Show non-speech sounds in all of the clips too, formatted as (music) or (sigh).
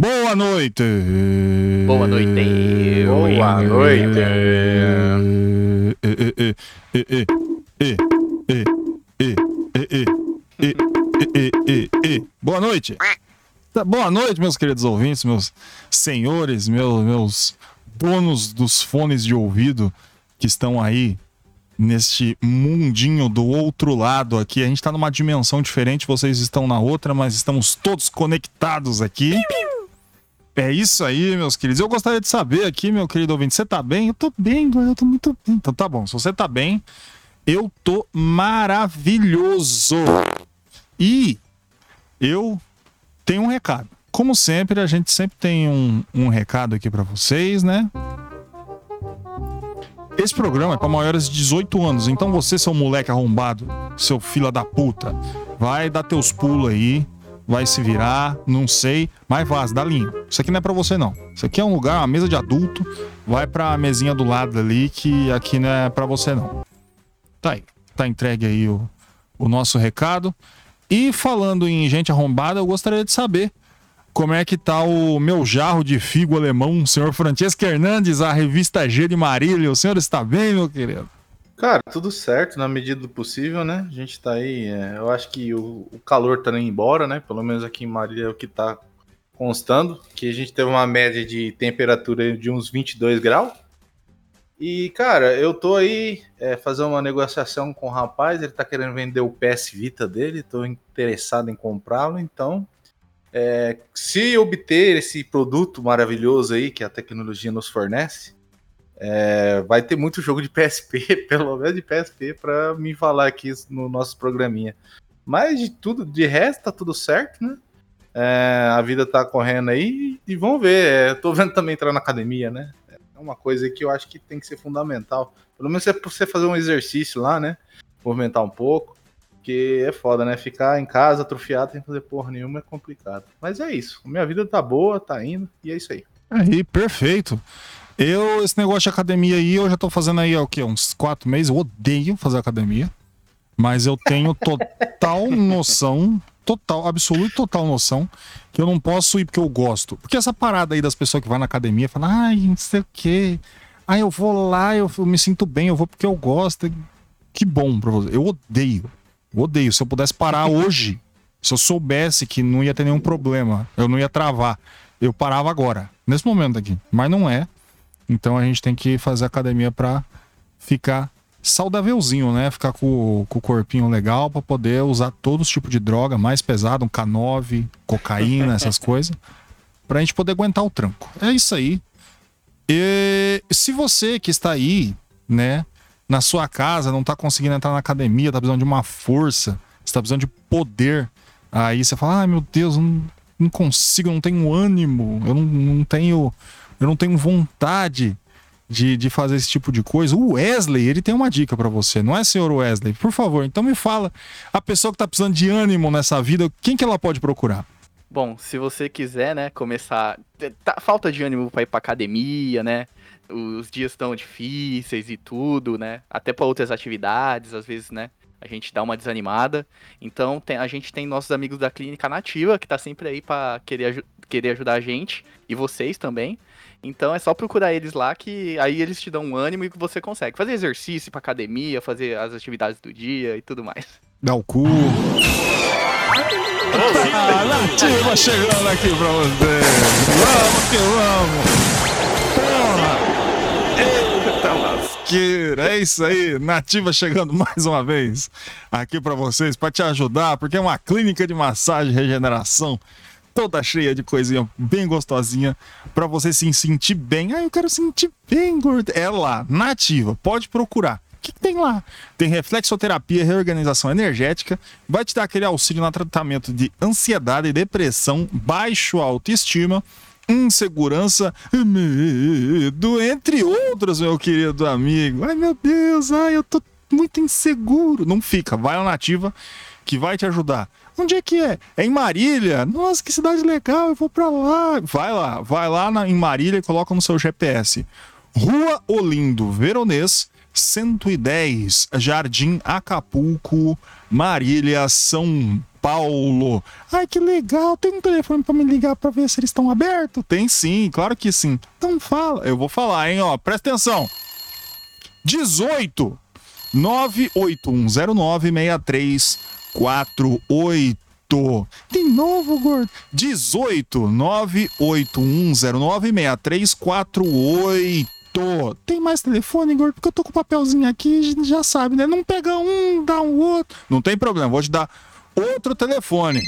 Boa noite. Boa noite. Boa noite. Boa noite. Tá, boa noite, meus queridos ouvintes, meus senhores, meus, meus donos dos fones de ouvido que estão aí neste mundinho do outro lado aqui. A gente está numa dimensão diferente, vocês estão na outra, mas estamos todos conectados aqui. Piu, piu. É isso aí, meus queridos. Eu gostaria de saber aqui, meu querido ouvinte, você tá bem? Eu tô bem, eu tô muito bem. Então tá bom, se você tá bem, eu tô maravilhoso. E eu tenho um recado. Como sempre, a gente sempre tem um, um recado aqui pra vocês, né? Esse programa é pra maiores de 18 anos, então você, seu moleque arrombado, seu fila da puta, vai dar teus pulos aí, vai se virar, não sei, mas vaza, dá linha. Isso aqui não é pra você não. Isso aqui é um lugar, uma mesa de adulto, vai pra mesinha do lado ali que aqui não é pra você não. Tá aí, tá entregue aí o, o nosso recado. E falando em gente arrombada, eu gostaria de saber como é que tá o meu jarro de figo alemão, senhor Francesco Hernandes, a revista G de Marília. O senhor está bem, meu querido? Cara, tudo certo na medida do possível, né? A gente tá aí. é, eu acho que o, o calor tá indo embora, né? Pelo menos aqui em Marília é o que tá constando. Que a gente teve uma média de temperatura de uns 22 graus. E, cara, eu tô aí é, fazendo uma negociação com o rapaz. Ele tá querendo vender o PS Vita dele. Tô interessado em comprá-lo. Então, é, se obter esse produto maravilhoso aí que a tecnologia nos fornece, é, vai ter muito jogo de PSP, (laughs) pelo menos de PSP, para me falar aqui no nosso programinha. Mas de tudo, de resto, tá tudo certo, né? É, a vida tá correndo aí e vamos ver. É, tô vendo também entrar na academia, né? É uma coisa que eu acho que tem que ser fundamental. Pelo menos é você fazer um exercício lá, né? Movimentar um pouco. Porque é foda, né? Ficar em casa atrofiado sem fazer porra nenhuma é complicado. Mas é isso. Minha vida tá boa, tá indo, e é isso aí. Aí, perfeito. Eu, esse negócio de academia aí, eu já tô fazendo aí, ó, o quê? Uns quatro meses. Eu odeio fazer academia. Mas eu tenho total (laughs) noção, total, absoluta e total noção, que eu não posso ir porque eu gosto. Porque essa parada aí das pessoas que vão na academia falam, ai, não sei o quê. Ai, eu vou lá, eu, eu me sinto bem, eu vou porque eu gosto. Que bom pra você. Eu odeio. Eu odeio. Se eu pudesse parar (laughs) hoje, se eu soubesse que não ia ter nenhum problema, eu não ia travar, eu parava agora, nesse momento aqui. Mas não é. Então a gente tem que fazer academia pra ficar saudávelzinho, né? Ficar com, com o corpinho legal pra poder usar todos os tipos de droga mais pesado, um K9, cocaína, essas (laughs) coisas, pra gente poder aguentar o tranco. É isso aí. E se você que está aí, né, na sua casa, não tá conseguindo entrar na academia, tá precisando de uma força, você tá precisando de poder, aí você fala: "Ai, meu Deus, eu não, não consigo, não tenho ânimo, eu não, não tenho eu não tenho vontade de, de fazer esse tipo de coisa. O Wesley, ele tem uma dica pra você, não é, senhor Wesley? Por favor, então me fala, a pessoa que tá precisando de ânimo nessa vida, quem que ela pode procurar? Bom, se você quiser, né, começar. Tá, falta de ânimo pra ir pra academia, né? Os dias estão difíceis e tudo, né? Até pra outras atividades, às vezes, né? A gente dá uma desanimada. Então, tem- a gente tem nossos amigos da Clínica Nativa, que tá sempre aí pra querer, querer ajudar a gente. E vocês também. Então é só procurar eles lá que aí eles te dão um ânimo e você consegue fazer exercício pra academia, fazer as atividades do dia e tudo mais. Dá o cu. Nativa chegando aqui pra você. Vamos que vamos. Porra. Eita lasqueira. É isso aí. Nativa chegando mais uma vez aqui pra vocês, pra te ajudar, porque é uma clínica de massagem e regeneração toda cheia de coisinha bem gostosinha pra você se sentir bem. Ah, eu quero sentir bem, gordo. É lá, nativa. Pode procurar. O que, que tem lá? Tem reflexoterapia, reorganização energética, vai te dar aquele auxílio no tratamento de ansiedade, depressão, baixo autoestima. insegurança, medo, entre outros, meu querido amigo. Ai, meu Deus, ai, eu tô muito inseguro. Não fica, vai na nativa que vai te ajudar. Onde é que é? É em Marília? Nossa, que cidade legal, eu vou pra lá. Vai lá, vai lá na, em Marília e coloca no seu GPS. Rua Olindo Veronês, 110, Jardim Acapulco, Marília, São Paulo. Ai, que legal. Tem um telefone pra me ligar pra ver se eles estão abertos? Tem sim, claro que sim. Então fala. Eu vou falar, hein, ó. Presta atenção. 18 981096348. De novo, gordo. 18 981096348. Tem mais telefone, gordo? Porque eu tô com o papelzinho aqui, já sabe, né? Não pega um, dá um outro. Não tem problema, vou te dar outro telefone.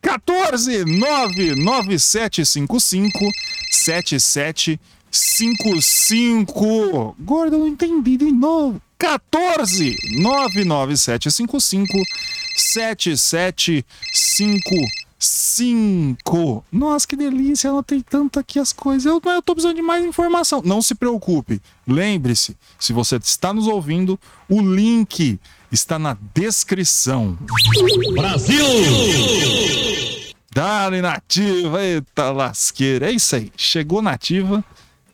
14 99755 7755. Gordo, eu não entendi de novo. 14 99755 7755. Nossa, que delícia, anotei tanto aqui as coisas. Eu, eu tô precisando de mais informação. Não se preocupe. Lembre-se, se você está nos ouvindo, o link está na descrição. Brasil! Dale nativa, eita lasqueira. É isso aí. Chegou nativa,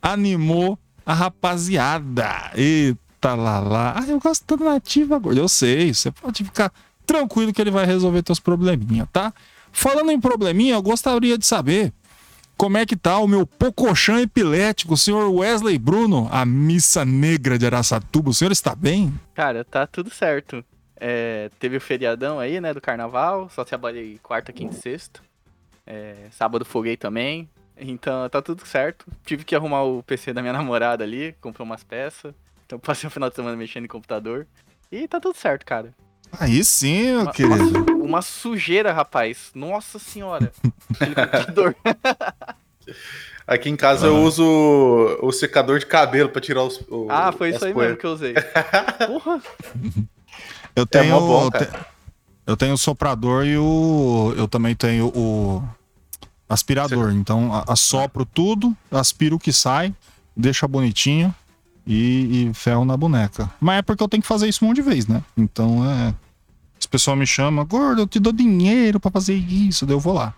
animou a rapaziada. Eita lá lá. Ah, eu gosto da nativa, gordo. Eu sei, você pode ficar tranquilo que ele vai resolver teus probleminha, tá? Falando em probleminha, eu gostaria de saber como é que tá o meu pocochão epilético, o senhor Wesley Bruno, a missa negra de Araçatuba. O senhor está bem? Cara, tá tudo certo. É, teve o feriadão aí, né, do carnaval. Só trabalhei quarta, quinta e sexta. É, sábado foguei também. Então tá tudo certo. Tive que arrumar o PC da minha (laughs) namorada ali, comprou umas peças. Então (laughs) passei o final de semana mexendo em computador. E tá tudo certo, cara. Aí sim, meu Uma, querido. uma, uma sujeira, rapaz. Nossa senhora. (laughs) Computador. (laughs) Aqui em casa eu uso o secador de cabelo pra tirar os. o- ah, foi isso aí poeiras. mesmo que eu usei. Porra. Eu tenho, mó bom, eu cara. te- eu tenho o soprador e o. Eu também tenho o aspirador. Então, a- assopro tudo, aspiro o que sai, deixa bonitinho e, e ferro na boneca. Mas é porque eu tenho que fazer isso um monte de vez, né? Então é. As pessoas me chamam, gordo, eu te dou dinheiro pra fazer isso, daí eu vou lá.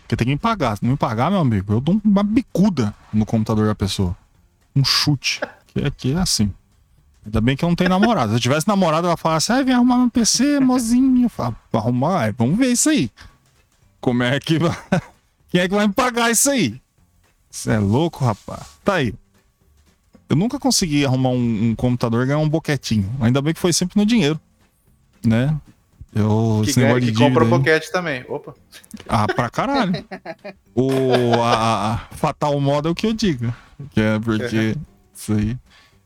Porque tem que me pagar. Se não me pagar, meu amigo, eu dou uma bicuda no computador da pessoa. Um chute. Que aqui é assim. Ainda bem que eu não tenho namorada. Se eu tivesse namorada, ela falasse, ah, vem arrumar meu PC, mozinho. Eu falo, arrumar, vamos ver isso aí. Como é que vai. (laughs) Quem é que vai me pagar isso aí? Você é louco, rapaz. Tá aí. Eu nunca consegui arrumar um, um computador e ganhar um boquetinho. Ainda bem que foi sempre no dinheiro. Né? Eu, Que, ganha, que compra aí- boquete também. Opa. ah, pra caralho. (laughs) o, a, a Fatal Moda é o que eu digo. Que é porque. Isso aí.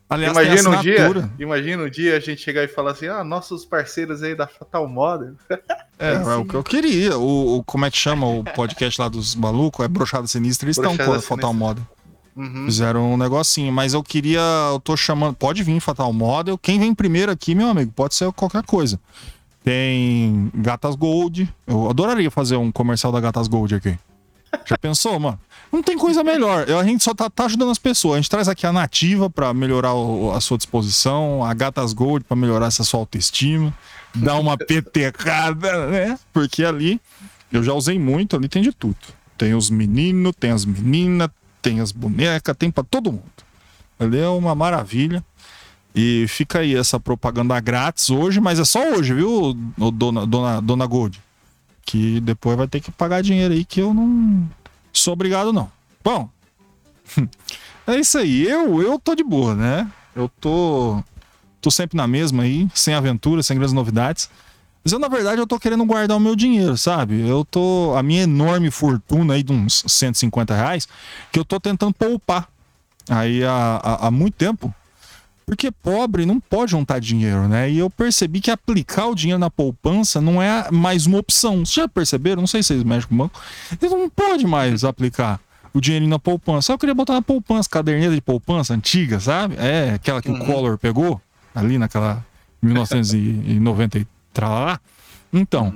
Aliás, imagina um dia, imagina um dia a gente chegar e falar assim, ah, nossos parceiros aí da Fatal Model. É, (laughs) é o que eu queria. O, o- como é que chama o podcast lá dos malucos? É Brochada Sinistra. Eles estão com a Fatal Sinistra. Uhum. Fizeram um negocinho. Mas eu queria. Eu tô chamando. Pode vir Fatal Model. Quem vem primeiro aqui, meu amigo, pode ser qualquer coisa. Tem Gatas Gold. Eu adoraria fazer um comercial da Gatas Gold aqui. Já pensou, mano? Não tem coisa melhor. Eu- A gente só tá, tá ajudando as pessoas. A gente traz aqui a Nativa pra melhorar o- a sua disposição, a Gatas Gold pra melhorar essa sua autoestima, dar uma (laughs) petecada, né? Porque ali eu já usei muito, ali tem de tudo. Tem os meninos, tem as meninas, tem as bonecas, tem pra todo mundo. É uma maravilha. E fica aí essa propaganda grátis hoje, mas é só hoje, viu, dona, dona, dona Gold? Que depois vai ter que pagar dinheiro aí que eu não sou obrigado, não. Bom, (laughs) é isso aí. Eu, eu tô de boa, né? Eu tô, tô sempre na mesma aí, sem aventura, sem grandes novidades. Mas eu, na verdade, eu tô querendo guardar o meu dinheiro, sabe? Eu tô. A minha enorme fortuna aí de uns 150 reais, que eu tô tentando poupar. Aí há, há, há muito tempo. Porque pobre não pode juntar dinheiro, né? E eu percebi que aplicar o dinheiro na poupança não é mais uma opção. Vocês já perceberam? Não sei se vocês mexem com o banco. Ele não pode mais aplicar o dinheirinho na poupança. Só eu queria botar na poupança, caderneta de poupança antiga, sabe? É, aquela que o Collor pegou ali naquela 1990 e tralá. Então,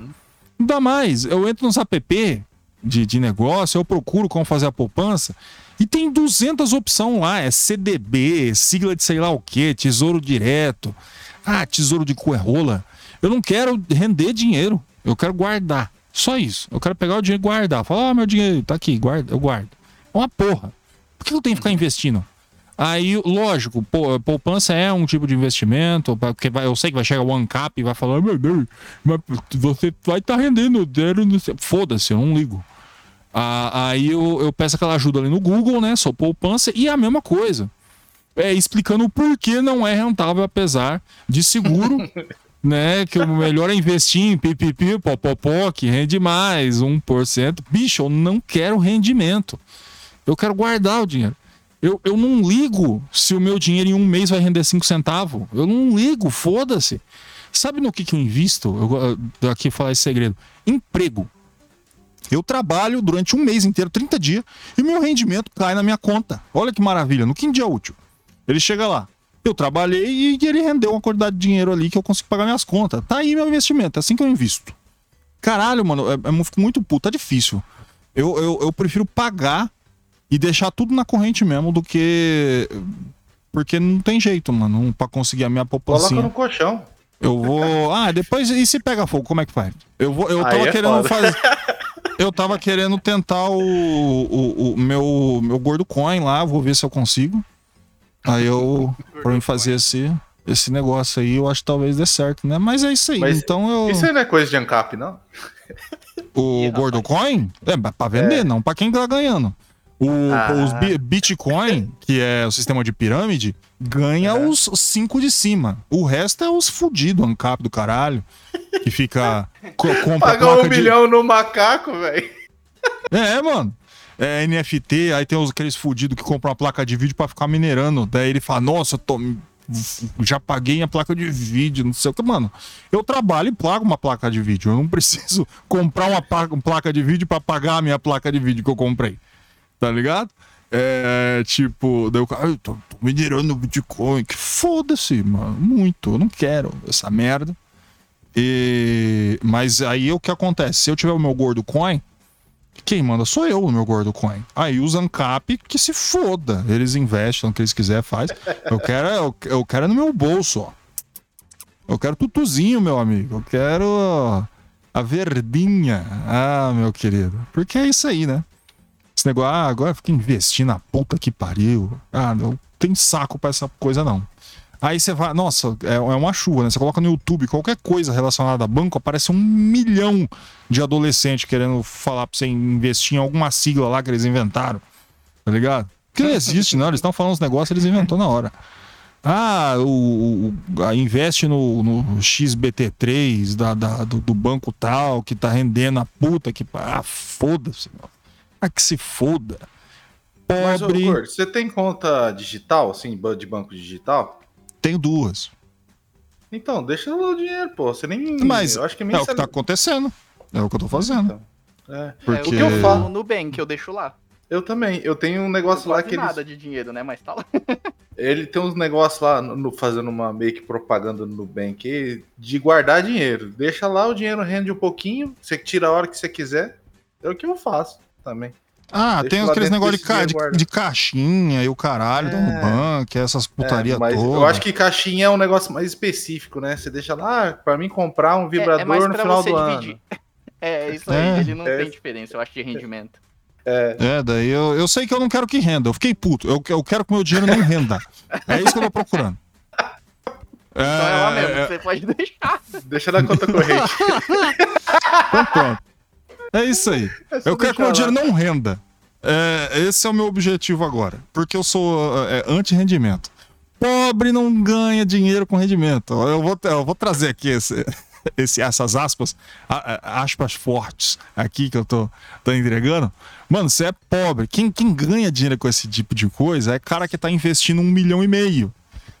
ainda mais, eu entro nos app, de, de negócio, eu procuro como fazer a poupança e tem 200 opções lá. É CDB, sigla de sei lá o que, tesouro direto. Ah, tesouro de coerrola. Eu não quero render dinheiro, eu quero guardar. Só isso. Eu quero pegar o dinheiro e guardar. Falar, ah, meu dinheiro tá aqui, guarda, eu guardo. É uma porra. Por que eu tenho que ficar investindo? Aí, lógico, poupança é um tipo de investimento, porque vai, eu sei que vai chegar o ANCAP e vai falar, meu Deus, mas você vai estar tá rendendo dinheiro. Foda-se, eu não ligo. Ah, aí eu, eu peço aquela ajuda ali no Google, né? Sou poupança, e é a mesma coisa. É, explicando o porquê não é rentável, apesar de seguro, (laughs) né? Que o melhor é investir em pipipi, popopó, que rende mais, 1%. Bicho, eu não quero rendimento. Eu quero guardar o dinheiro. Eu, eu não ligo se o meu dinheiro em um mês vai render 5 centavos. Eu não ligo, foda-se. Sabe no que, que eu invisto? Eu, aqui falar esse segredo. Emprego. Eu trabalho durante um mês inteiro, 30 dias, e meu rendimento cai na minha conta. Olha que maravilha, no quinto dia útil. Ele chega lá. Eu trabalhei e ele rendeu uma quantidade de dinheiro ali que eu consigo pagar minhas contas. Tá aí meu investimento, é assim que eu invisto. Caralho, mano, é, é, fico muito puto, tá difícil. Eu, eu, eu prefiro pagar e deixar tudo na corrente mesmo do que. Porque não tem jeito, mano, pra conseguir a minha população. Coloca no colchão. Eu vou. Ah, depois. E se pega fogo, como é que faz? Eu, vou, eu tava é querendo foda. fazer. (laughs) Eu tava querendo tentar o, o, o, meu, meu gordo coin lá, vou ver se eu consigo. Aí eu. pra mim fazer esse, esse negócio aí, eu acho que talvez dê certo, né? Mas é isso aí. Mas então eu. Isso aí não é coisa de ANCAP, não? O gordo coin? É, pra vender, é. não pra quem tá ganhando. O, ah. Os Bitcoin, que é o sistema de pirâmide, ganha é. os cinco de cima. O resto é os fudidos, ANCAP do caralho. Que fica. (laughs) co Pagou um de... milhão no macaco, velho. É, mano. É NFT, aí tem os, aqueles fudidos que compram uma placa de vídeo para ficar minerando. Daí ele fala, nossa, eu tô, já paguei a placa de vídeo, não sei o que. Mano, eu trabalho e pago uma placa de vídeo. Eu não preciso (laughs) comprar uma placa de vídeo para pagar a minha placa de vídeo que eu comprei tá ligado? É, tipo, daí o cara, eu tô, tô minerando Bitcoin, que foda-se, mano, muito, eu não quero essa merda. E, mas aí o que acontece? Se eu tiver o meu gordo coin, quem manda sou eu, o meu gordo coin. Aí os ANCAP que se foda, eles investem no que eles quiserem, faz. Eu quero, eu, eu quero no meu bolso, ó. Eu quero tutuzinho, meu amigo. Eu quero a verdinha. Ah, meu querido. Porque é isso aí, né? Esse negócio, ah, agora fica investindo na puta que pariu. Ah, não tem saco pra essa coisa, não. Aí você vai, nossa, é, é uma chuva, né? Você coloca no YouTube qualquer coisa relacionada a banco, aparece um milhão de adolescentes querendo falar pra você investir em alguma sigla lá que eles inventaram. Tá ligado? Que não existe, não. Eles estão falando os negócios, eles inventou na hora. Ah, o, o a investe no, no XBT3 da, da do, do, banco tal, que tá rendendo a puta que. Ah, foda-se, meu. Ah, que se foda. Pobre. Mas, ô, você tem conta digital, assim, de banco digital? Tenho duas. Então, deixa o dinheiro, pô. Você nem. Mas eu acho que é o que tá acontecendo. É o que eu tô fazendo. Então, é. Porque... é. O que eu falo no Nubank, eu deixo lá. Eu também. Eu tenho um negócio lá que eles... nada de dinheiro, né? Mas tá lá. (laughs) Ele tem uns negócios lá, no, fazendo uma meio que propaganda no Nubank, de guardar dinheiro. Deixa lá, o dinheiro rende um pouquinho, você tira a hora que você quiser. É o que eu faço também. Ah, Deixa tem aqueles negócios de, ca de, de, caixinha e o caralho é... do banco, essas putaria é, mas toda. Eu acho que caixinha é um negócio mais específico, né? Você deixa lá, para mim comprar um vibrador é, é no final do dividir. ano. É, (laughs) isso aí, é. ele não tem diferença, eu acho, de rendimento. É. é, daí eu, eu sei que eu não quero que renda. Eu fiquei puto. Eu, eu quero que meu dinheiro não renda. (laughs) É isso que eu tô procurando. É, então é lá mesmo, você pode deixar. Deixa na conta corrente. (laughs) então pronto. É isso aí. (laughs) É eu quero que meu dinheiro não renda. É, esse é o meu objetivo agora. Porque eu sou é, anti-rendimento. Pobre não ganha dinheiro com rendimento. Eu vou, eu vou trazer aqui esse, (laughs) esse, essas aspas, aspas fortes aqui que eu tô, tô entregando. Mano, você é pobre. Quem, quem ganha dinheiro com esse tipo de coisa é cara que tá investindo um milhão e meio.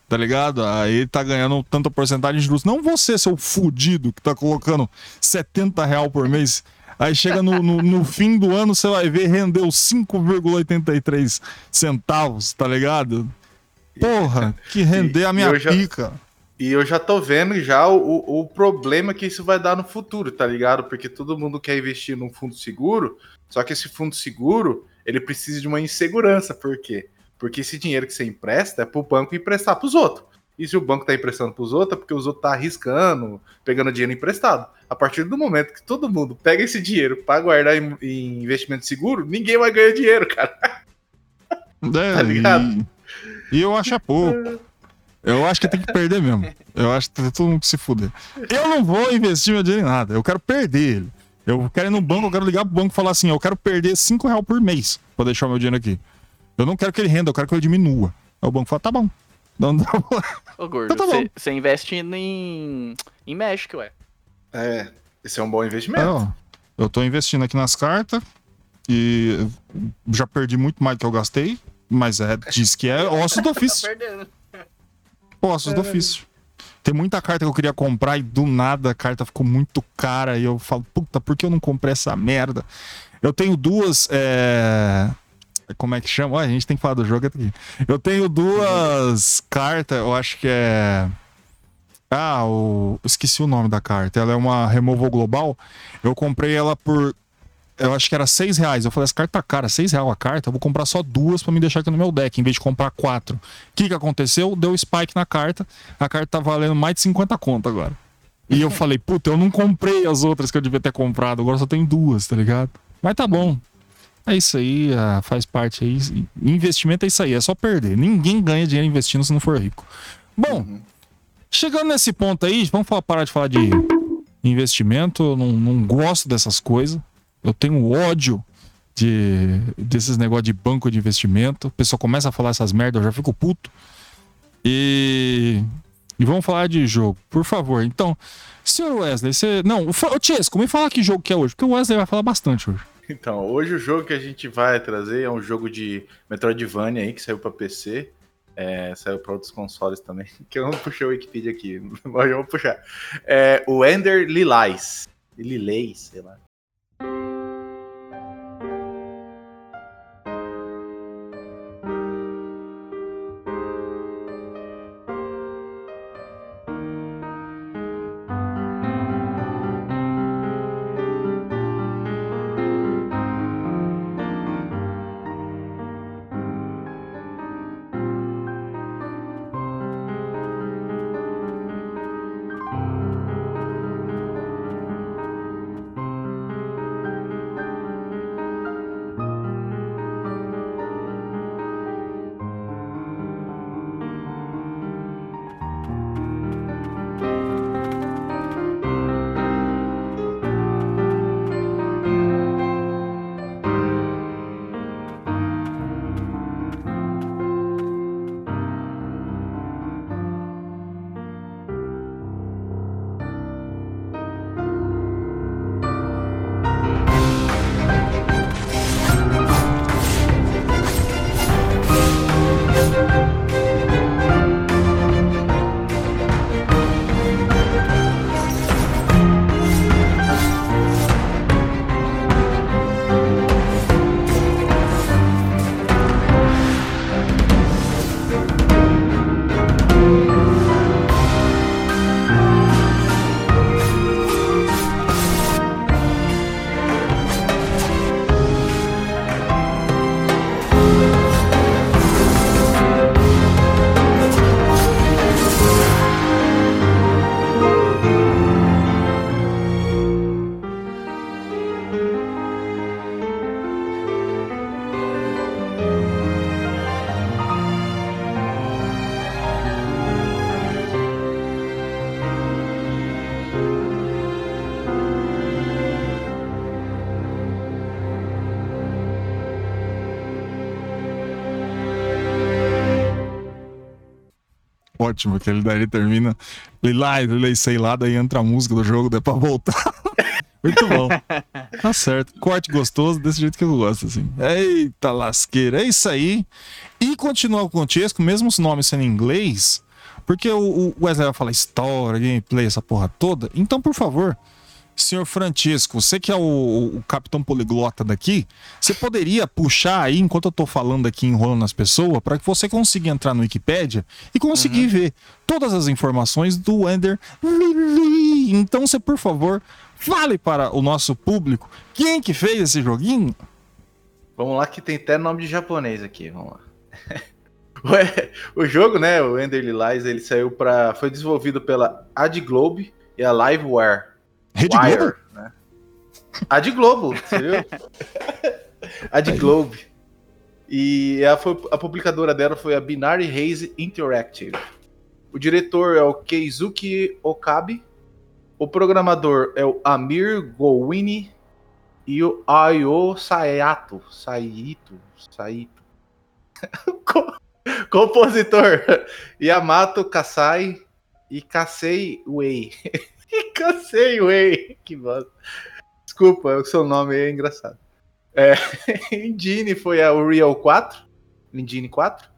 Tá ligado? Aí ele tá ganhando tanta porcentagem de luz. Não você, seu fudido, que tá colocando 70 real por mês Aí chega no, no, no, fim do ano, você vai ver, rendeu 5,83 centavos, tá ligado? Porra, que render a minha já, pica. E eu já tô vendo já o, o problema que isso vai dar no futuro, tá ligado? Porque todo mundo quer investir num fundo seguro, Só que esse fundo seguro, ele precisa de uma insegurança. Por quê? Porque esse dinheiro que você empresta é para o banco emprestar para os outros. E se o banco está emprestando para os outros, é porque os outros estão tá arriscando, pegando dinheiro emprestado. A partir do momento que todo mundo pega esse dinheiro para guardar em, em, investimento seguro, ninguém vai ganhar dinheiro, cara. É, (laughs) tá ligado? E, e eu acho é pouco. Eu acho que tem que perder mesmo. Eu acho que todo mundo se fuder. Eu não vou investir meu dinheiro em nada. Eu quero perder ele. Eu quero ir no banco, eu quero ligar pro banco e falar assim: eu quero perder 5 reais por mês pra deixar o meu dinheiro aqui. Eu não quero que ele renda, eu quero que ele diminua. Aí o banco fala: tá bom. Não, não. Ô, gordo, Então tá bom. você investe em, em México, ué. É, esse é um bom investimento. É, ó, eu tô investindo aqui nas cartas e já perdi muito mais do que eu gastei, mas é, diz que é (laughs) ossos do ofício. perdendo. Ossos do ofício. Tem muita carta que eu queria comprar e do nada a carta ficou muito cara e eu falo, puta, por que eu não comprei essa merda? Eu tenho duas. É... Como é que chama? Ó, a gente tem que falar do jogo aqui. Eu tenho duas cartas, eu acho que é. Ah, o... esqueci o nome da carta. Ela é uma Removal Global. Eu comprei ela por. Eu acho que era 6 reais. Eu falei, essa carta tá cara, 6 reais a carta. Eu vou comprar só duas pra me deixar aqui no meu deck, em vez de comprar quatro. O que que aconteceu? Deu spike na carta. A carta tá valendo mais de 50 conto agora. E eu falei, puta, eu não comprei as outras que eu devia ter comprado. Agora só tem duas, tá ligado? Mas tá bom. É isso aí, ah, faz parte aí. Investimento é isso aí, é só perder. Ninguém ganha dinheiro investindo se não for rico. Bom, chegando nesse ponto aí, vamos falar- parar de falar de investimento. Eu não, não gosto dessas coisas. Eu tenho ódio de, desses negócios de banco de investimento. A pessoa começa a falar essas merdas, eu já fico puto. E. E vamos falar de jogo, por favor. Então, senhor Wesley, você. Não, fa- ô Tiesco, me fala que jogo que é hoje, porque o Wesley vai falar bastante hoje. Então, hoje o jogo que a gente vai trazer é um jogo de Metroidvania aí, que saiu pra PC. É, saiu para outros consoles também. (laughs) Que eu não puxei o Wikipedia aqui, (laughs) mas eu vou puxar. É, o Ender Lilais. Lilais, sei lá. Ótimo, que ele daí termina. Lilai, Lilai, sei lá, daí entra a música do jogo, daí pra voltar. (laughs) Muito bom. Tá certo. Corte gostoso, desse jeito que eu gosto, assim. Eita lasqueira, é isso aí. E continuar com o Tiesco, mesmo os nomes sendo em inglês, porque o Wesley vai falar história, gameplay, essa porra toda. Então, por favor, senhor Francisco, você que é o, o capitão poliglota daqui, você poderia puxar aí, enquanto eu tô falando aqui, enrolando as pessoas, para que você consiga entrar no Wikipedia e conseguir ver todas as informações do Ender Lily. Então, você, por favor, Fale para o nosso público quem que fez esse joguinho. Vamos lá que tem até nome de japonês aqui, vamos lá. (laughs) O jogo, né, o Enderly Lies, ele saiu para foi desenvolvido pela Ad Globe e a Liveware. Rede Wire, Globo? né? Ad Globo, você viu? (laughs) Ad Globe. E a, foi- a publicadora dela foi a Binary Haze Interactive. O diretor é o Keizuki Okabe. O programador é o Amir Gowini. E o Ayo Sayato. Saito. Saito. (laughs) Co- Compositor (laughs) Yamato Kasai e Kasei Wei. (laughs) Kasei Wei. Que bosta. Desculpa, o seu nome é engraçado. É, (laughs) foi a Unreal 4. Engine 4.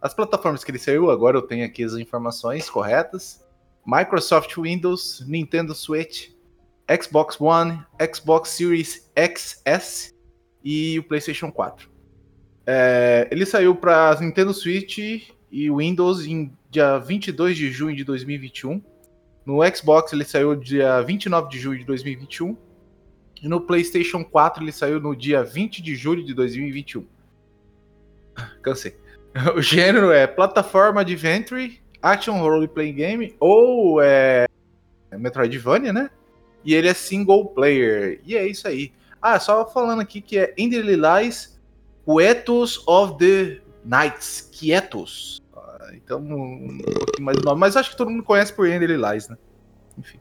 As plataformas que ele saiu, agora eu tenho aqui as informações corretas. Microsoft Windows, Nintendo Switch, Xbox One, Xbox Series XS e o PlayStation 4. É, ele saiu para Nintendo Switch e Windows em dia 22 de junho de 2021. No Xbox ele saiu dia 29 de julho de 2021. E no PlayStation 4 ele saiu no dia 20 de julho de 2021. (laughs) Cansei. (laughs) O gênero é plataforma Adventure, Action Role Playing Game ou é Metroidvania, né? E ele é single player. E é isso aí. Ah, só falando aqui que é Enderly Lies Quietos of the Nights. Quietos. Então, um pouquinho mais nome. Mas acho que todo mundo conhece por Enderly Lies, né? Enfim.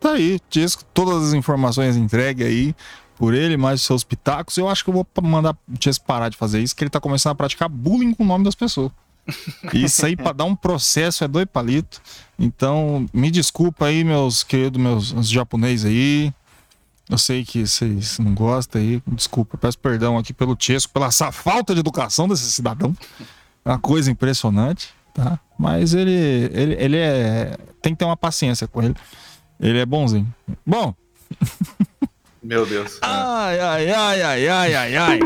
Tá aí, Tiesco, todas as informações entregue aí por ele, mais os seus pitacos. Eu acho que eu vou mandar o Tiesco parar de fazer isso, que ele tá começando a praticar bullying com o nome das pessoas. (laughs) Isso aí pra dar um processo é dois palitos. Então, me desculpa aí, meus queridos, meus japoneses aí. Eu sei que vocês não gostam aí. Desculpa, peço perdão aqui pelo Tiesco, pela essa falta de educação desse cidadão. É uma coisa impressionante, tá? Mas ele, ele, ele é. Tem que ter uma paciência com ele. Ele é bonzinho. Bom, Meu Deus. ai, ai, ai, ai, ai, ai, ai.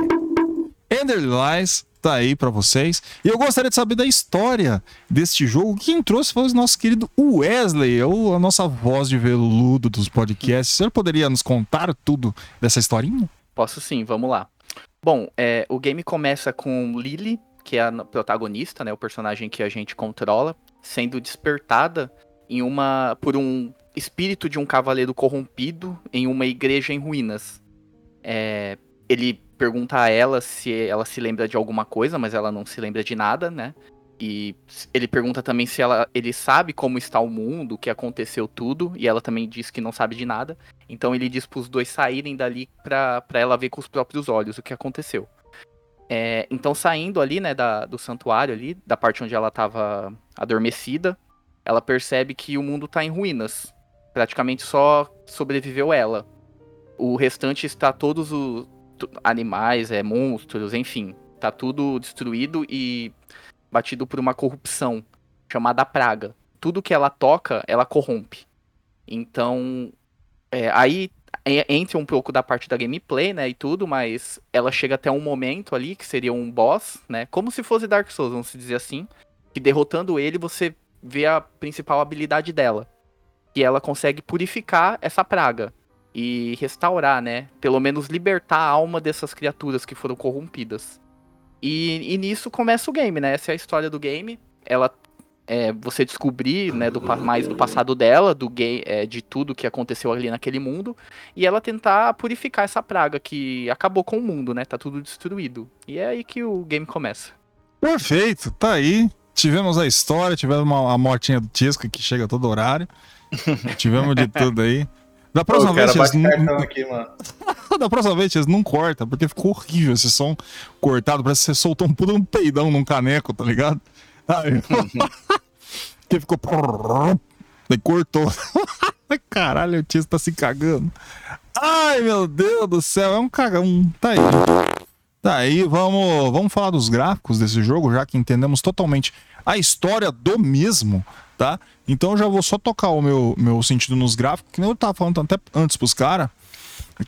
Ender Lies tá aí pra vocês. E eu gostaria de saber da história deste jogo. Quem trouxe foi o nosso querido Wesley, ou a nossa voz de veludo dos podcasts. O senhor poderia nos contar tudo dessa historinha? Posso sim, vamos lá. Bom, é, o game começa com Lily, que é a protagonista, né, o personagem que a gente controla, sendo despertada em uma por um espírito de um cavaleiro corrompido em uma igreja em ruínas. É, ele pergunta a ela se ela se lembra de alguma coisa, mas ela não se lembra de nada, né? E ele pergunta também se ela, ele sabe como está o mundo, o que aconteceu tudo, e ela também diz que não sabe de nada. Então ele diz pros dois saírem dali pra ela ver com os próprios olhos o que aconteceu. É, então saindo ali, né, da, do santuário ali, da parte onde ela tava adormecida, ela percebe que o mundo tá em ruínas. Praticamente só sobreviveu ela. O restante está todos os animais, é, monstros, enfim. Tá tudo destruído e batido por uma corrupção chamada praga. Tudo que ela toca, ela corrompe. Então, é, aí entra um pouco da parte da gameplay, né, e tudo, mas ela chega até um momento ali, que seria um boss, né, como se fosse Dark Souls, vamos dizer assim, que derrotando ele, você vê a principal habilidade dela, que ela consegue purificar essa praga e restaurar, né, pelo menos libertar a alma dessas criaturas que foram corrompidas. E, e nisso começa o game, né, essa é a história do game, ela é, você descobrir né, do, mais do passado dela, do gay, é, de tudo que aconteceu ali naquele mundo, e ela tentar purificar essa praga que acabou com o mundo, né? Tá tudo destruído. E é aí que o game começa. Perfeito, tá aí. Tivemos a história, tivemos uma, a motinha do Tisco que chega a todo horário. (laughs) tivemos de tudo aí. Da Pô, próxima cara vez, eles não- aqui, mano. (laughs) da próxima vez, eles não cortam, porque ficou horrível esse som cortado. Parece que você soltou um um peidão num caneco, tá ligado? Aí, (laughs) que ficou. Daí cortou. (laughs) Caralho, o Tisco tá se cagando. Ai, meu Deus do céu, é um cagão. Tá aí. Tá aí, vamos, vamos falar dos gráficos desse jogo, já que entendemos totalmente a história do mesmo, tá? Então eu já vou só tocar o meu, meu sentido nos gráficos, que nem eu tava falando até antes pros caras,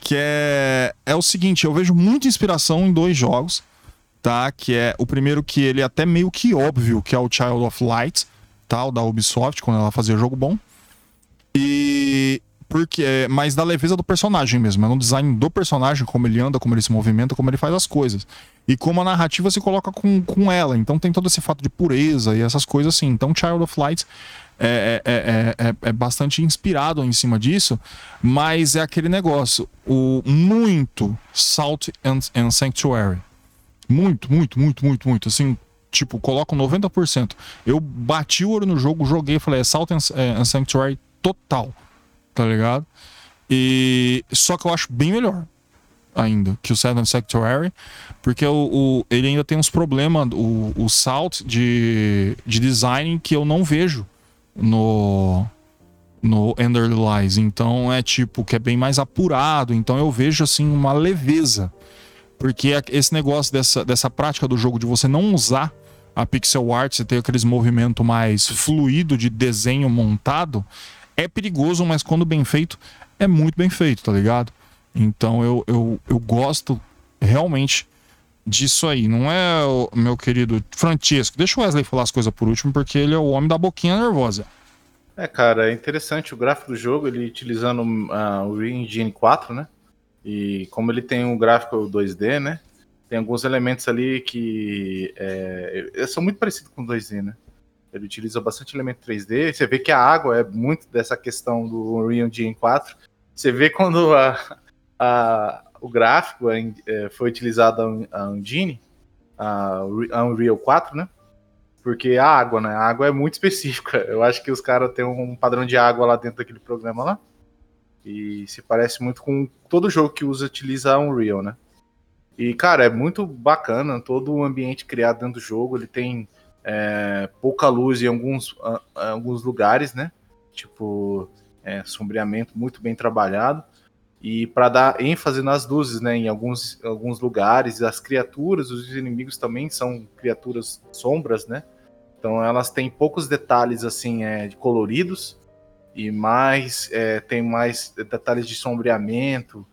que é, é o seguinte, eu vejo muita inspiração em dois jogos, tá? Que é o primeiro que ele é até meio que óbvio, que é o Child of Light, tá? O da Ubisoft, quando ela fazia jogo bom. E porque é mais da leveza do personagem mesmo, é no design do personagem, como ele anda, como ele se movimenta, como ele faz as coisas. E como a narrativa se coloca com, com ela. Então tem todo esse fato de pureza e essas coisas assim. Então Child of Light é, é, é, é, é bastante inspirado em cima disso, mas é aquele negócio, o muito Salt and, and Sanctuary. Muito, muito, muito, muito, muito. Assim, tipo, coloco 90%. Eu bati o olho no jogo, joguei, falei, é Salt and, and Sanctuary total, tá ligado? E só que eu acho bem melhor ainda que o Seven Sanctuary, porque o, o, ele ainda tem uns problemas, o, o Salt de, de design que eu não vejo no no Ender Lies. Então é tipo que é bem mais apurado. Então eu vejo assim uma leveza. Porque esse negócio dessa, dessa prática do jogo de você não usar a pixel art, você ter aqueles movimento mais fluido de desenho montado, é perigoso, mas quando bem feito, é muito bem feito, tá ligado? Então eu, eu, eu gosto realmente disso aí. Não é o meu querido Francesco. Deixa o Wesley falar as coisas por último, porque ele é o homem da boquinha nervosa. É, cara, é interessante o gráfico do jogo, ele utilizando uh, o Engine 4, né? E como ele tem um gráfico 2D, né? Tem alguns elementos ali que é, são muito parecidos com 2D, né? Ele utiliza bastante elemento 3D. Você vê que a água é muito dessa questão do Unreal Engine 4. Você vê quando a, a, o gráfico é, foi utilizado a Engine, a Unreal 4, né? Porque a água, né? A água é muito específica. Eu acho que os caras têm um padrão de água lá dentro daquele programa lá. E se parece muito com todo jogo que usa utiliza a Unreal, né? E, cara, é muito bacana todo o ambiente criado dentro do jogo. Ele tem é, pouca luz em alguns, alguns lugares, né? Tipo, é, sombreamento muito bem trabalhado e para dar ênfase nas luzes, né, em alguns, alguns lugares, as criaturas, os inimigos também são criaturas sombras, né? Então elas têm poucos detalhes assim é, coloridos e mais é, tem mais detalhes de sombreamento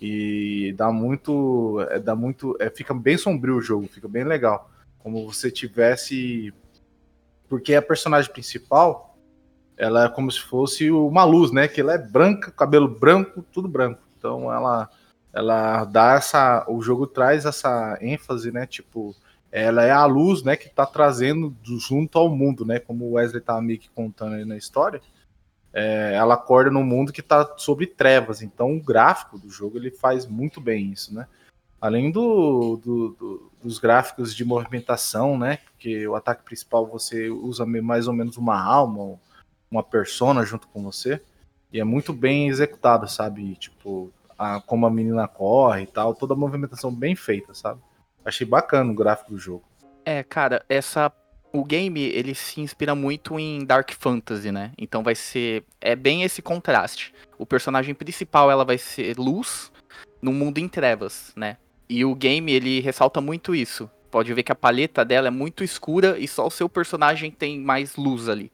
e dá muito, é, dá muito, é, fica bem sombrio o jogo, fica bem legal, como você tivesse, porque a personagem principal ela é como se fosse uma luz, né? Que ela é branca, cabelo branco, tudo branco. Então ela ela dá essa, o jogo traz essa ênfase, né? Tipo, ela é a luz, né, que tá trazendo junto ao mundo, né? Como o Wesley tá meio que contando aí na história. É, ela acorda no mundo que tá sobre trevas. Então o gráfico do jogo ele faz muito bem isso, né? Além do, do, do, dos gráficos de movimentação, né? Que o ataque principal você usa mais ou menos uma alma, uma persona junto com você. E é muito bem executado, sabe? Tipo, a, como a menina corre e tal, toda a movimentação bem feita, sabe? Achei bacana o gráfico do jogo. É, cara, essa o game ele se inspira muito em Dark Fantasy, né? Então vai ser é bem esse contraste. O personagem principal ela vai ser luz no mundo em trevas, né? E o game ele ressalta muito isso. Pode ver que a paleta dela é muito escura e só o seu personagem tem mais luz ali.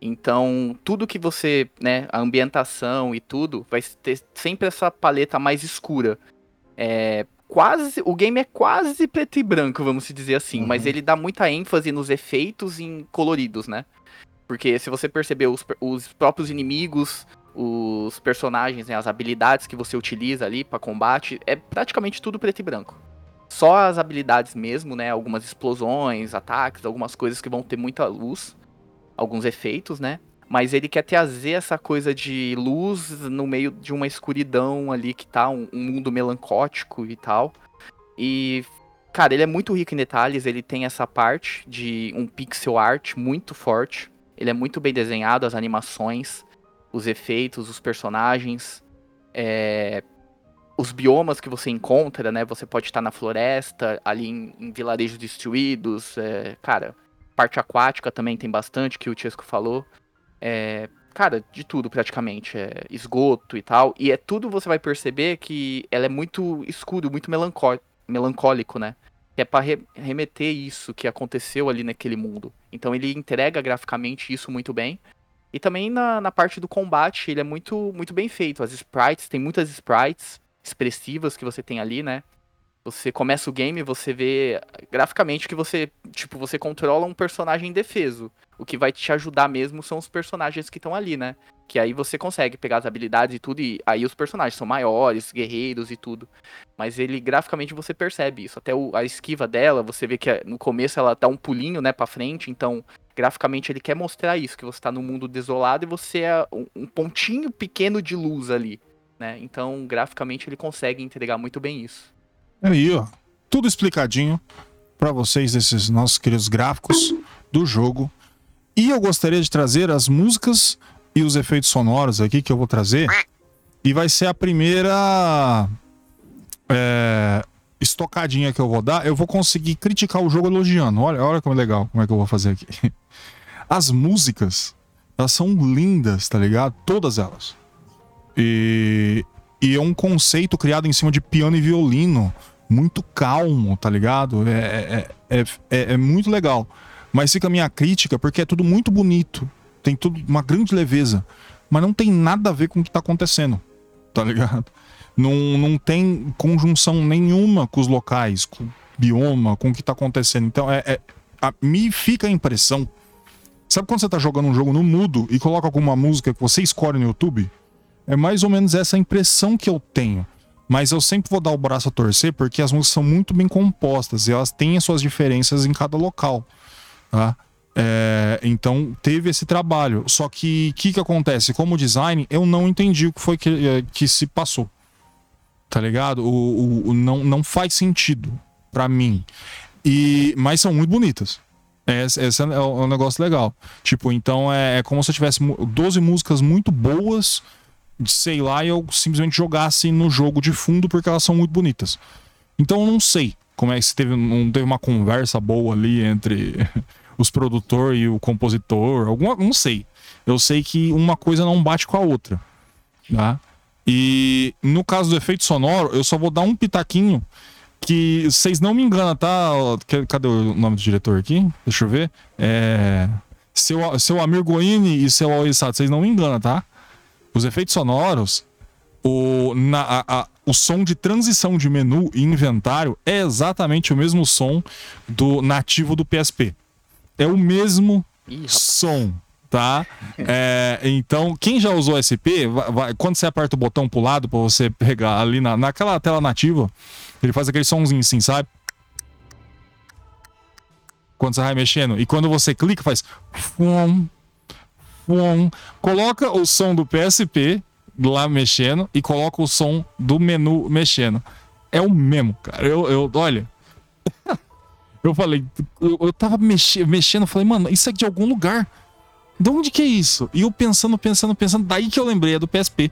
Então, tudo que você, né, a ambientação e tudo, vai ter sempre essa paleta mais escura. É, quase, o game é quase preto e branco, vamos dizer assim, uhum. mas ele dá muita ênfase nos efeitos em coloridos, né? Porque se você perceber os, os próprios inimigos, os personagens, né, as habilidades que você utiliza ali para combate, é praticamente tudo preto e branco. Só as habilidades mesmo, né, algumas explosões, ataques, algumas coisas que vão ter muita luz alguns efeitos, né? Mas ele quer trazer essa coisa de luz no meio de uma escuridão ali que tá um, um mundo melancótico e tal. E, cara, ele é muito rico em detalhes, ele tem essa parte de um pixel art muito forte. Ele é muito bem desenhado, as animações, os efeitos, os personagens. É, os biomas que você encontra, né? Você pode estar na floresta, ali em, em vilarejos destruídos. É, cara, Parte aquática também tem bastante, que o Chesco falou. É, cara, de tudo praticamente. É esgoto e tal. E é tudo você vai perceber que ela é muito escuro, muito melancó melancólico, né? É pra re remeter isso que aconteceu ali naquele mundo. Então ele entrega graficamente isso muito bem. E também na, na parte do combate, ele é muito, muito bem feito. As sprites, tem muitas sprites expressivas que você tem ali, né? Você começa o game, você vê graficamente que você, tipo, você controla um personagem indefeso. O que vai te ajudar mesmo são os personagens que estão ali, né? Que aí você consegue pegar as habilidades e tudo, e aí os personagens são maiores, guerreiros e tudo. Mas ele, graficamente, você percebe isso. Até o- a esquiva dela, você vê que é- no começo ela dá um pulinho, né, pra frente, então, graficamente ele quer mostrar isso, que você tá num mundo desolado e você é um, um pontinho pequeno de luz ali, né? Então, graficamente ele consegue entregar muito bem isso. Aí, ó. Tudo explicadinho pra vocês desses nossos queridos gráficos do jogo. E eu gostaria de trazer as músicas e os efeitos sonoros aqui que eu vou trazer. E vai ser a primeira é, estocadinha que eu vou dar. Eu vou conseguir criticar o jogo elogiando. Olha, olha como é legal, como é que eu vou fazer aqui. (laughs) As músicas, elas são lindas, tá ligado? Todas elas. E, e é um conceito criado em cima de piano e violino. Muito calmo, tá ligado? É, é, é, é, é muito legal. Mas fica a minha crítica porque é tudo muito bonito. Tem tudo uma grande leveza. Mas não tem nada a ver com o que tá acontecendo. Tá ligado? Não, não tem conjunção nenhuma com os locais, com o bioma, com o que tá acontecendo. Então, é, é- a- me fica a impressão. Sabe quando você tá jogando um jogo no mudo e coloca alguma música que você escolhe no YouTube? É mais ou menos essa impressão que eu tenho. Mas eu sempre vou dar o braço a torcer porque as músicas são muito bem compostas e elas têm as suas diferenças em cada local. Tá? É, então teve esse trabalho. Só que o que, que acontece? Como design, eu não entendi o que foi que, eh, que se passou. Tá ligado? O, o- o- não, não faz sentido pra mim. E, mas são muito bonitas. Esse, esse é, é um negócio legal. Tipo, então é, é como se eu tivesse mu- 12 músicas muito boas, sei lá, eu simplesmente jogasse no jogo de fundo porque elas são muito bonitas. Então eu não sei como é que se teve, não teve uma conversa boa ali entre (laughs) os produtor e o compositor, alguma, não sei. Eu sei que uma coisa não bate com a outra, tá? E no caso do efeito sonoro, eu só vou dar um pitaquinho que vocês não me enganam, tá? Cadê o nome do diretor aqui? Deixa eu ver. É seu, seu Amir Goini e seu Aoi Sato, vocês não me enganam, tá? Os efeitos sonoros, o, na, a- a- o som de transição de menu e inventário é exatamente o mesmo som do nativo do PSP. É o mesmo Ih, som, tá? É, então, quem já usou SP, vai- vai- quando você aperta o botão pro lado pra você pegar ali na, naquela tela nativa, ele faz aquele somzinho assim, sabe? Quando você vai mexendo. E quando você clica, faz. fum, fum. Coloca o som do PSP lá mexendo e coloca o som do menu mexendo. É o mesmo, cara. Eu, eu olha. (laughs) Eu falei, eu, eu tava mexe, mexendo, eu falei, mano, isso é de algum lugar. De onde que é isso? E eu pensando, pensando, pensando, daí que eu lembrei, é do PSP.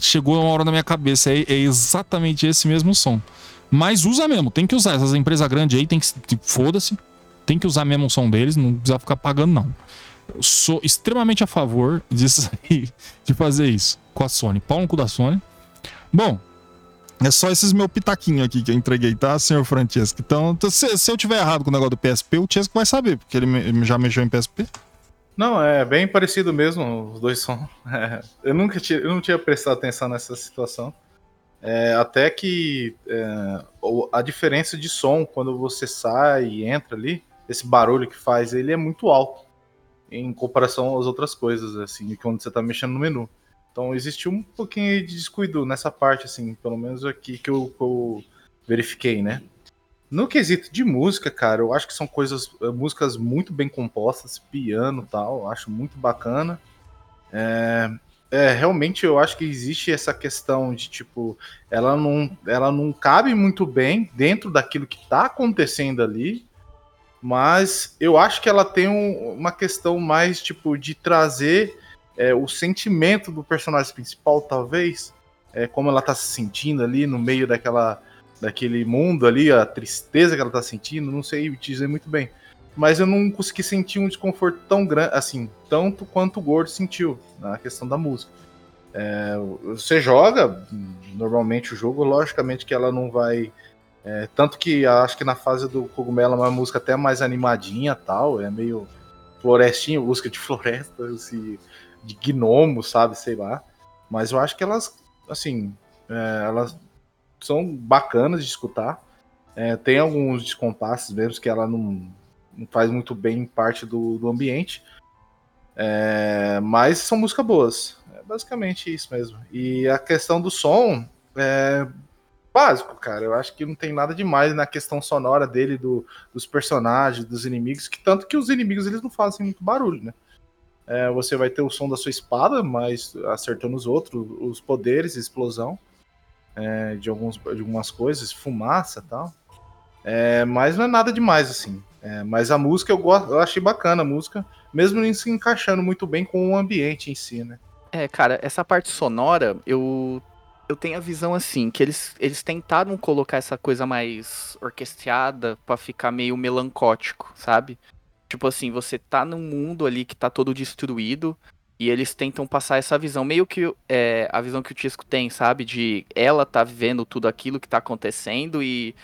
Chegou uma hora na minha cabeça, é, é exatamente esse mesmo som. Mas usa mesmo, tem que usar. Essas empresas grandes aí, tem que. Foda-se. Tem que usar mesmo o som deles, não precisa ficar pagando, não. Sou extremamente a favor disso (laughs) aí, de fazer isso com a Sony. Pau no cu da Sony. Bom, é só esses meu pitaquinho aqui que eu entreguei, tá, senhor Francesco? Então, t- se, se eu tiver errado com o negócio do PSP, o Chesco vai saber, porque ele me- já mexeu em PSP. Não, é bem parecido mesmo, os dois são. (laughs) É, eu nunca tinha, eu não tinha prestado atenção nessa situação. É, até que é, a diferença de som quando você sai e entra ali, esse barulho que faz, ele é muito alto em comparação às outras coisas, assim, quando você tá mexendo no menu. Então existe um pouquinho de descuido nessa parte, assim, pelo menos aqui que eu, que eu verifiquei, né? No quesito de música, cara, eu acho que são coisas, eh, músicas muito bem compostas, piano tal, acho muito bacana. É, é, realmente eu acho que existe essa questão de tipo, ela não, ela não cabe muito bem dentro daquilo que tá acontecendo ali, mas eu acho que ela tem um- uma questão mais tipo de trazer é, o sentimento do personagem principal, talvez, é, como ela tá se sentindo ali no meio daquela daquele mundo ali, a tristeza que ela tá sentindo, não sei dizer muito bem. Mas eu não consegui sentir um desconforto tão grande, assim, tanto quanto o Gordo sentiu na questão da música. É, você joga normalmente o jogo, logicamente que ela não vai. É, tanto que acho que na fase do cogumelo é uma música até mais animadinha tal, é meio florestinha, música de (laughs) floresta, assim, de gnomo, sabe, sei lá. Mas eu acho que elas, assim, é, elas são bacanas de escutar. É, tem alguns descompassos mesmo que ela não, não faz muito bem parte do, do ambiente. É, mas são músicas boas. É basicamente isso mesmo. E a questão do som é básico, cara. Eu acho que não tem nada demais na questão sonora dele, do, dos personagens, dos inimigos, que tanto que os inimigos eles não fazem muito barulho, né? É, você vai ter o som da sua espada, mas acertando os outros, os poderes, explosão é, de, alguns, de algumas coisas, fumaça e tal. É, mas não é nada demais, assim. É, mas a música eu, gosto, eu achei bacana a música, mesmo não se encaixando muito bem com o ambiente em si, né? É, cara, essa parte sonora, eu eu tenho a visão assim, que eles, eles tentaram colocar essa coisa mais orquestrada para ficar meio melancótico, sabe? Tipo assim, você tá num mundo ali que tá todo destruído e eles tentam passar essa visão, meio que é, a visão que o Tisco tem, sabe? De ela tá vivendo tudo aquilo que tá acontecendo e,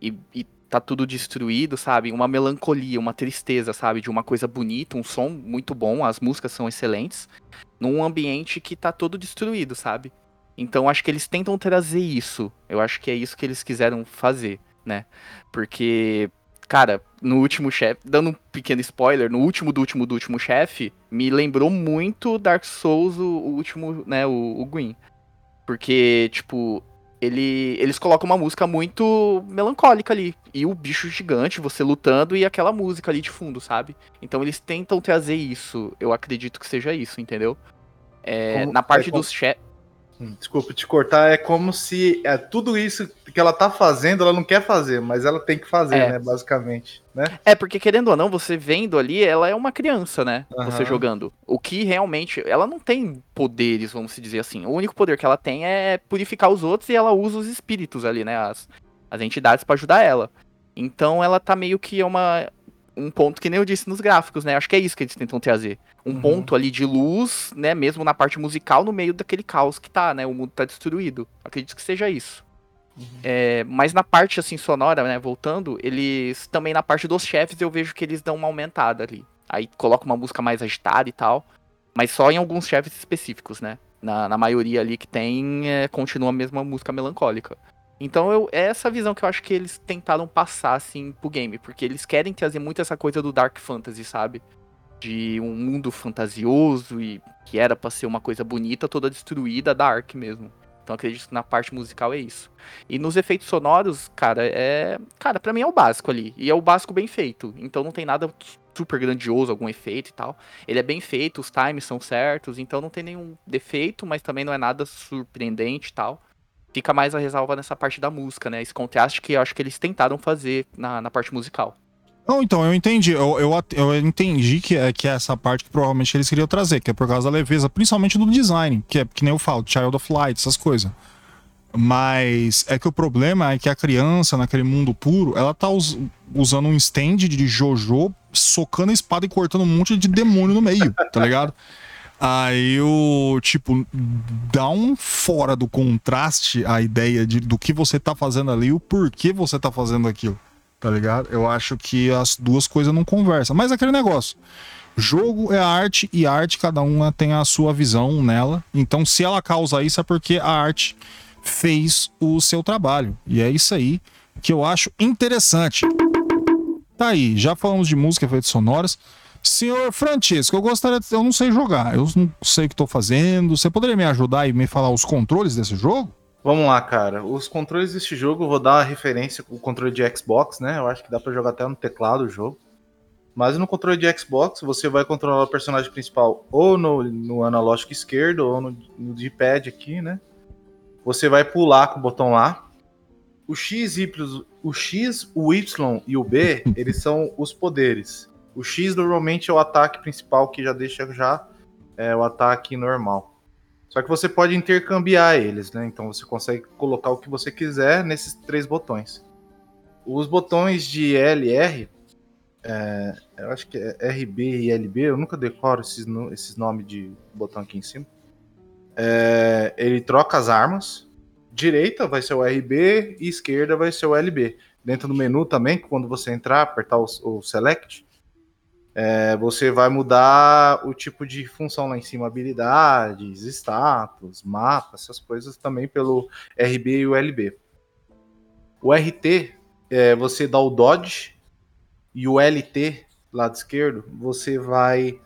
e, e tá tudo destruído, sabe? Uma melancolia, uma tristeza, sabe? De uma coisa bonita, um som muito bom, as músicas são excelentes, num ambiente que tá todo destruído, sabe? Então acho que eles tentam trazer isso. Eu acho que é isso que eles quiseram fazer, né? Porque, cara, no último chefe, dando um pequeno spoiler, no último do último do último chefe, me lembrou muito Dark Souls, o, o último, né, o, o Gwyn. Porque, tipo, ele, eles colocam uma música muito melancólica ali. E o bicho gigante, você lutando e aquela música ali de fundo, sabe? Então eles tentam trazer isso. Eu acredito que seja isso, entendeu? É, Como- na parte é, como- dos chefes. Desculpa te cortar, é como se é, tudo isso que ela tá fazendo, ela não quer fazer, mas ela tem que fazer, É. né? Basicamente. Né? É, porque querendo ou não, você vendo ali, ela é uma criança, né? Você Aham. jogando. O que realmente. Ela não tem poderes, vamos se dizer assim. O único poder que ela tem é purificar os outros e ela usa os espíritos ali, né? As, as entidades pra ajudar ela. Então ela tá meio que uma. Um ponto que nem eu disse nos gráficos, né? Acho que é isso que eles tentam trazer. Um Uhum. ponto ali de luz, né? Mesmo na parte musical, no meio daquele caos que tá, né? O mundo tá destruído. Acredito que seja isso. É, mas na parte assim sonora, né, voltando, eles também na parte dos chefes eu vejo que eles dão uma aumentada ali. Aí coloca uma música mais agitada e tal, mas só em alguns chefes específicos, né? Na, na maioria ali que tem, é, continua a mesma música melancólica. Então eu, é essa visão que eu acho que eles tentaram passar assim pro game, porque eles querem trazer muito essa coisa do Dark Fantasy, sabe? De um mundo fantasioso e que era pra ser uma coisa bonita, toda destruída, dark mesmo. Então acredito que na parte musical é isso. E nos efeitos sonoros, cara, é. Cara, pra mim é o básico ali. E é o básico bem feito. Então não tem nada super grandioso, algum efeito e tal. Ele é bem feito, os times são certos, então não tem nenhum defeito, mas também não é nada surpreendente e tal. Fica mais a ressalva nessa parte da música, né? Esse contraste que eu acho que eles tentaram fazer na, na parte musical. Não, então, eu entendi. Eu, eu, eu entendi que é, que é essa parte que provavelmente eles queriam trazer, que é por causa da leveza, principalmente do design, que é que nem eu falo, Child of Light, essas coisas. Mas é que o problema é que a criança, naquele mundo puro, ela tá us- usando um stand de Jojo, socando a espada e cortando um monte de demônio no meio, tá ligado? (laughs) Aí o tipo, dá um fora do contraste a ideia de, do que você tá fazendo ali o porquê você tá fazendo aquilo tá ligado? Eu acho que as duas coisas não conversam. Mas aquele negócio. Jogo é arte e arte, cada uma tem a sua visão nela. Então, se ela causa isso, é porque a arte fez o seu trabalho. E é isso aí que eu acho interessante. Tá aí, já falamos de música, efeitos sonoras. Senhor Francisco, eu gostaria de. Eu não sei jogar, eu não sei o que tô fazendo. Você poderia me ajudar e me falar os controles desse jogo? Vamos lá, cara. Os controles deste jogo, vou dar uma referência com o controle de Xbox, né? Eu acho que dá pra jogar até no teclado o jogo. Mas no controle de Xbox, você vai controlar o personagem principal ou no, no analógico esquerdo ou no, no D-pad aqui, né? Você vai pular com o botão A. O X, y, o X, o Y e o B, (laughs) eles são os poderes. O X normalmente é o ataque principal que já deixa já é, o ataque normal. Só que você pode intercambiar eles, né? Então você consegue colocar o que você quiser nesses três botões. Os botões de L e R, é, eu acho que é RB e LB, eu nunca decoro esses, esses nomes de botão aqui em cima. É, ele troca as armas. Direita vai ser o RB e esquerda vai ser o LB. Dentro do menu também, quando você entrar, apertar o, o Select, é, você vai mudar o tipo de função lá em cima, habilidades, status, mapas, essas coisas também pelo RB e o LB. O RT, é, você dá o Dodge, e o LT, lado esquerdo, você vai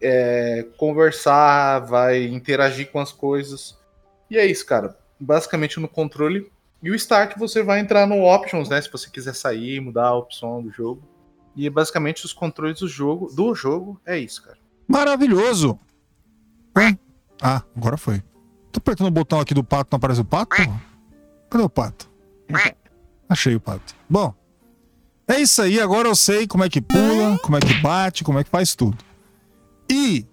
é, conversar, vai interagir com as coisas. E é isso, cara. Basicamente no controle. E o Start você vai entrar no Options, né? Se você quiser sair, mudar a opção do jogo. E basicamente os controles do jogo, do jogo é isso, cara. Maravilhoso! Ah, agora foi. Tô apertando o botão aqui do pato, não aparece o pato? Cadê o pato? Achei o pato. Bom, é isso aí. Agora eu sei como é que pula, como é que bate, como é que faz tudo. E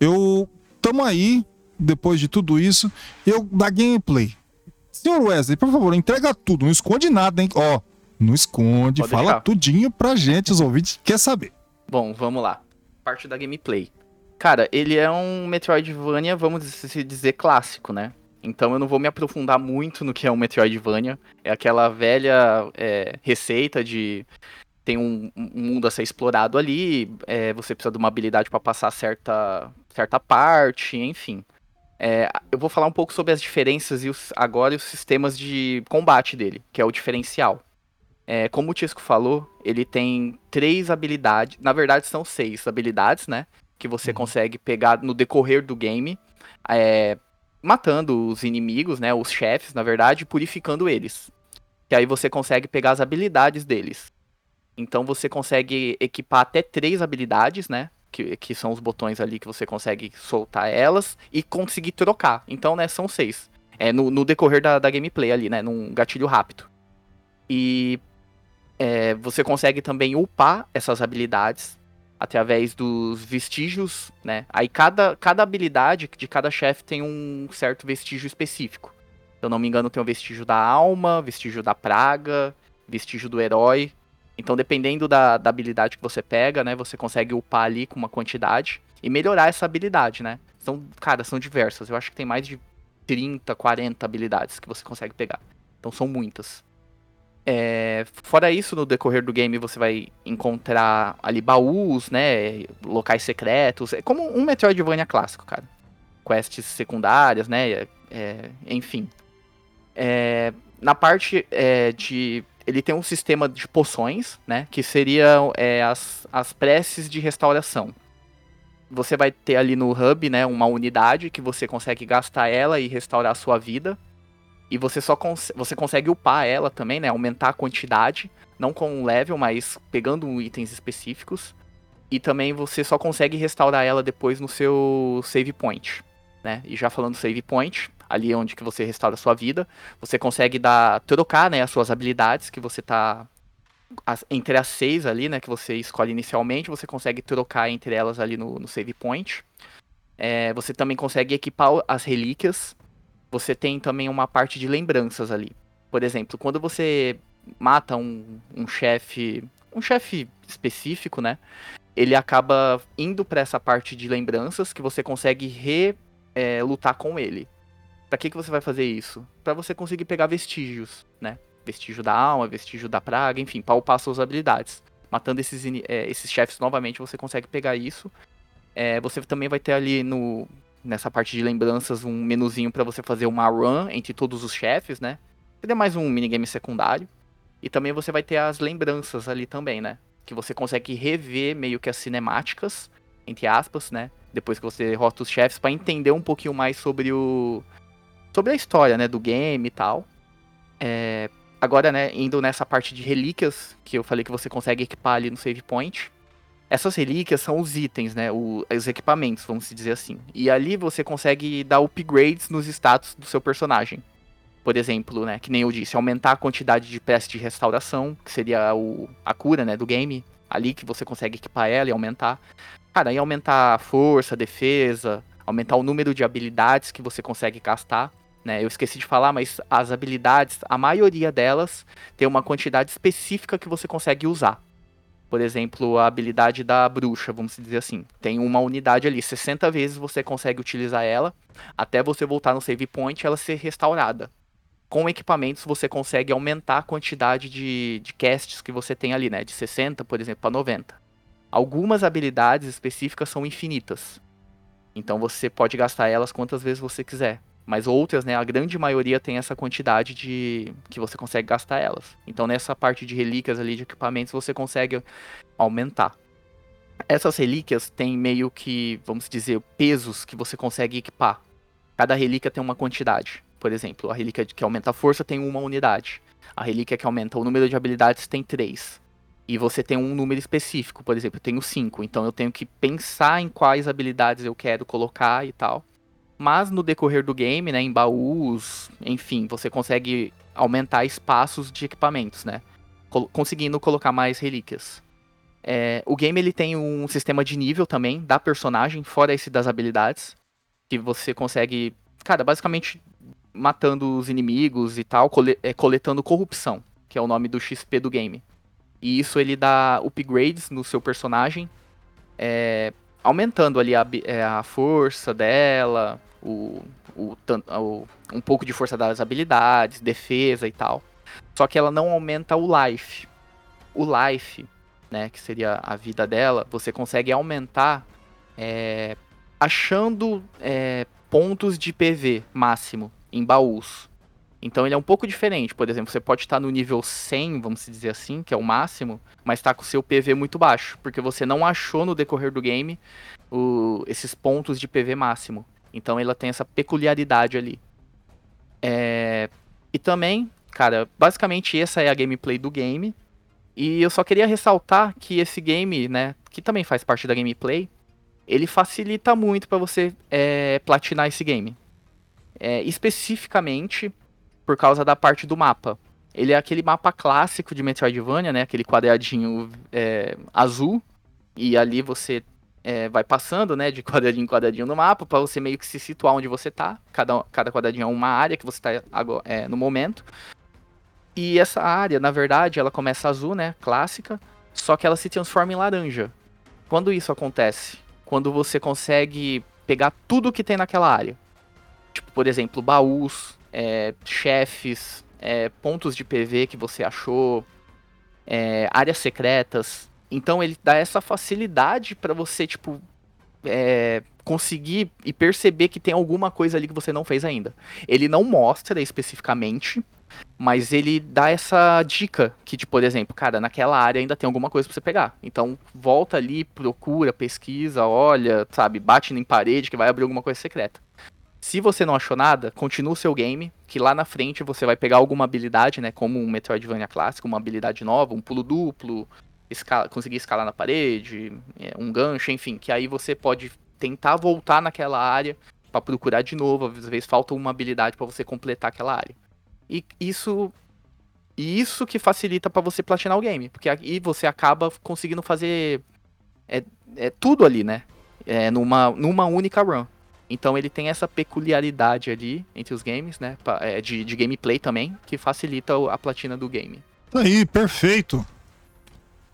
eu tamo aí, depois de tudo isso, eu da gameplay. Senhor Wesley, por favor, entrega tudo, não esconde nada, hein? Ó, não esconde, Pode fala deixar. tudinho pra gente, os ouvintes quer saber. Bom, vamos lá. Parte da gameplay. Cara, ele é um Metroidvania, vamos se dizer, clássico, né? Então eu não vou me aprofundar muito no que é um Metroidvania. É aquela velha é, receita de tem um, um mundo a ser explorado ali, é, você precisa de uma habilidade para passar certa, certa parte, enfim. É, eu vou falar um pouco sobre as diferenças e os, agora e os sistemas de combate dele, que é o diferencial. É, como o Tisco falou, ele tem três habilidades, na verdade são seis habilidades, né? Que você consegue pegar no decorrer do game, é, matando os inimigos, né? Os chefes, na verdade, e purificando eles. Que aí você consegue pegar as habilidades deles. Então você consegue equipar até três habilidades, né? Que, que são os botões ali que você consegue soltar elas e conseguir trocar. Então, né, são seis. É no, no decorrer da, da gameplay ali, né? Num gatilho rápido. E é, você consegue também upar essas habilidades através dos vestígios, né? Aí cada, cada habilidade de cada chefe tem um certo vestígio específico. Se eu não me engano, tem o vestígio da alma, vestígio da praga, vestígio do herói. Então, dependendo da, da habilidade que você pega, né? Você consegue upar ali com uma quantidade e melhorar essa habilidade, né? São, cara, são diversas. Eu acho que tem mais de 30, 40 habilidades que você consegue pegar. Então são muitas. É, fora isso, no decorrer do game você vai encontrar ali baús, né? Locais secretos. É como um Metroidvania clássico, cara. Quests secundárias, né? é, enfim. É, na parte é, de. Ele tem um sistema de poções, né? Que seriam é, as, as preces de restauração. Você vai ter ali no hub, né? Uma unidade que você consegue gastar ela e restaurar a sua vida. E você só cons você consegue upar ela também, né? Aumentar a quantidade. Não com um level, mas pegando itens específicos. E também você só consegue restaurar ela depois no seu save point. Né? E já falando save point, ali onde que você restaura a sua vida, você consegue dar trocar, né, as suas habilidades que você tá entre as seis ali, né, que você escolhe inicialmente, você consegue trocar entre elas ali no, no save point. É, você também consegue equipar as relíquias. Você tem também uma parte de lembranças ali. Por exemplo, quando você mata um, um chefe, um chefe específico, né, ele acaba indo para essa parte de lembranças que você consegue re é, lutar com ele. Pra que, que você vai fazer isso? Pra você conseguir pegar vestígios, né? Vestígio da alma, vestígio da praga, enfim, pra upar suas habilidades. Matando esses, é, esses chefes novamente, você consegue pegar isso. É, você também vai ter ali no nessa parte de lembranças um menuzinho pra você fazer uma run entre todos os chefes, né? Seria mais um minigame secundário. E também você vai ter as lembranças ali também, né? Que você consegue rever meio que as cinemáticas, entre aspas, né? Depois que você derrota os chefes, pra entender um pouquinho mais sobre o. sobre a história, né? Do game e tal. É, agora, né, indo nessa parte de relíquias, que eu falei que você consegue equipar ali no save point. Essas relíquias são os itens, né? o- os equipamentos, vamos dizer assim. E ali você consegue dar upgrades nos status do seu personagem. Por exemplo, né, que nem eu disse, aumentar a quantidade de peças de restauração, que seria o, a cura, né, do game. Ali que você consegue equipar ela e aumentar. Cara, aí aumentar a força, a defesa, aumentar o número de habilidades que você consegue gastar. Né? Eu esqueci de falar, mas as habilidades, a maioria delas tem uma quantidade específica que você consegue usar. Por exemplo, a habilidade da bruxa, vamos dizer assim. Tem uma unidade ali, 60 vezes você consegue utilizar ela, até você voltar no save point ela ser restaurada. Com equipamentos você consegue aumentar a quantidade de, de casts que você tem ali, né? De 60, por exemplo, para 90. Algumas habilidades específicas são infinitas. Então você pode gastar elas quantas vezes você quiser. Mas outras, né, a grande maioria tem essa quantidade de que você consegue gastar elas. Então nessa parte de relíquias ali de equipamentos você consegue aumentar. Essas relíquias têm meio que, vamos dizer, pesos que você consegue equipar. Cada relíquia tem uma quantidade. Por exemplo, a relíquia que aumenta a força tem uma unidade. A relíquia que aumenta o número de habilidades tem três. E você tem um número específico, por exemplo, eu tenho cinco. Então eu tenho que pensar em quais habilidades eu quero colocar e tal. Mas no decorrer do game, né, em baús, enfim, você consegue aumentar espaços de equipamentos, né? Conseguindo colocar mais relíquias. É, o game ele tem um sistema de nível também da personagem, fora esse das habilidades, que você consegue, cara, basicamente matando os inimigos e tal, é, coletando corrupção, que é o nome do XP do game. E isso ele dá upgrades no seu personagem, é, aumentando ali a, é, a, força dela, o, o, o, um pouco de força das habilidades, defesa e tal. Só que ela não aumenta o life. O life, né, que seria a vida dela, você consegue aumentar é, achando é, pontos de PV máximo em baús. Então ele é um pouco diferente. Por exemplo, você pode estar no nível 100, vamos dizer assim, que é o máximo, mas está com o seu PV muito baixo, porque você não achou no decorrer do game o, esses pontos de PV máximo. Então ela tem essa peculiaridade ali. É... E também, cara, basicamente essa é a gameplay do game. E eu só queria ressaltar que esse game, né, que também faz parte da gameplay, ele facilita muito para você é, platinar esse game. É, especificamente por causa da parte do mapa. Ele é aquele mapa clássico de Metroidvania, né? Aquele quadradinho é, azul. E ali você é, vai passando, né, de (laughs) quadradinho em quadradinho no mapa, para você meio que se situar onde você tá. Cada, cada quadradinho é uma área que você tá agora, é, no momento. E essa área, na verdade, ela começa azul, né, clássica, só que ela se transforma em laranja. Quando isso acontece? Quando você consegue pegar tudo que tem naquela área. Tipo, por exemplo, baús, é, chefes, é, pontos de PV que você achou, é, áreas secretas, então ele dá essa facilidade para você, tipo, é, conseguir e perceber que tem alguma coisa ali que você não fez ainda. Ele não mostra especificamente, mas ele dá essa dica que, tipo, por exemplo, cara, naquela área ainda tem alguma coisa pra você pegar. Então volta ali, procura, pesquisa, olha, sabe, bate em parede que vai abrir alguma coisa secreta. Se você não achou nada, continua o seu game, que lá na frente você vai pegar alguma habilidade, né, como um Metroidvania clássico, uma habilidade nova, um pulo duplo, escala, conseguir escalar na parede, é, um gancho, enfim, que aí você pode tentar voltar naquela área para procurar de novo, às vezes falta uma habilidade para você completar aquela área. E isso isso que facilita para você platinar o game, porque aí você acaba conseguindo fazer é, é tudo ali, né? É, numa, numa única run. Então ele tem essa peculiaridade ali entre os games, né? É, de, de gameplay também, que facilita a platina do game. Tá aí, perfeito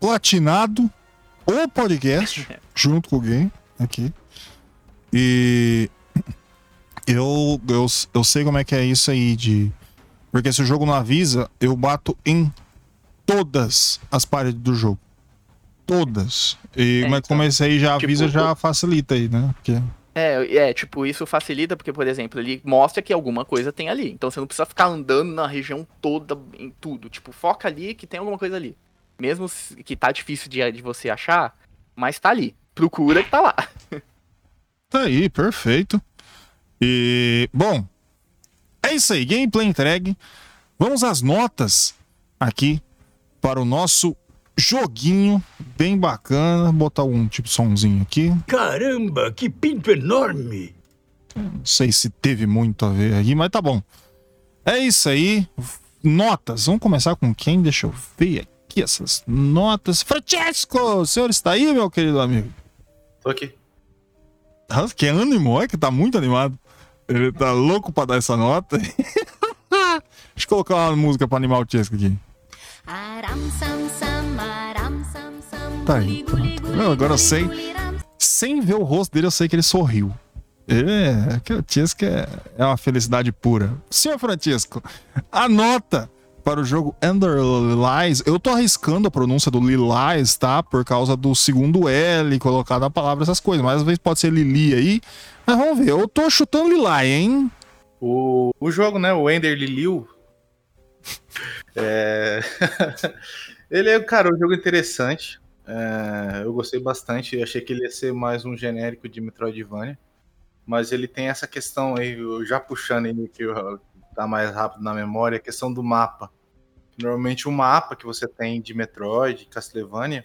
platinado o podcast (laughs) junto com alguém aqui. E eu, eu, eu sei como é que é isso aí de. Porque se o jogo não avisa, eu bato em todas as paredes do jogo. Todas. E, é, mas então, como esse aí já tipo, avisa, tipo, já facilita aí, né? Porque... É, é, tipo, isso facilita porque, por exemplo, ele mostra que alguma coisa tem ali. Então você não precisa ficar andando na região toda, em tudo. Tipo, foca ali que tem alguma coisa ali. Mesmo que tá difícil de, de você achar, mas tá ali. Procura que tá lá. (laughs) Tá aí, perfeito. E, bom, é isso aí. Gameplay entregue. Vamos às notas aqui para o nosso joguinho bem bacana. Vou botar um tipo somzinho aqui. Caramba, que pinto enorme! Não sei se teve muito a ver aí, mas tá bom. É isso aí. Notas. Vamos começar com quem? Deixa eu ver aqui essas notas. Francesco, o senhor está aí, meu querido amigo? Tô aqui. Ah, que ânimo, é que tá muito animado. Ele tá louco pra dar essa nota. (laughs) Deixa eu colocar uma música pra animar o Chesco aqui. Tá aí, pronto. Não, agora eu sei. Sem ver o rosto dele, eu sei que ele sorriu. É, que o Chesco é, é uma felicidade pura. Senhor Francisco, a nota para o jogo Ender Lies. Eu tô arriscando a pronúncia do Lilies, tá? Por causa do segundo L colocado na palavra, essas coisas. Mas às vezes pode ser Lili aí. Mas vamos ver. Eu tô chutando Lilai, hein? O, o jogo, né? O Ender Liliu. (laughs) é... (laughs) Ele é, cara, um jogo interessante. É, eu gostei bastante. Eu achei que ele ia ser mais um genérico de Metroidvania. Mas ele tem essa questão aí, já puxando ele que eu- tá mais rápido na memória, a questão do mapa. Normalmente o mapa que você tem de Metroid, Castlevania,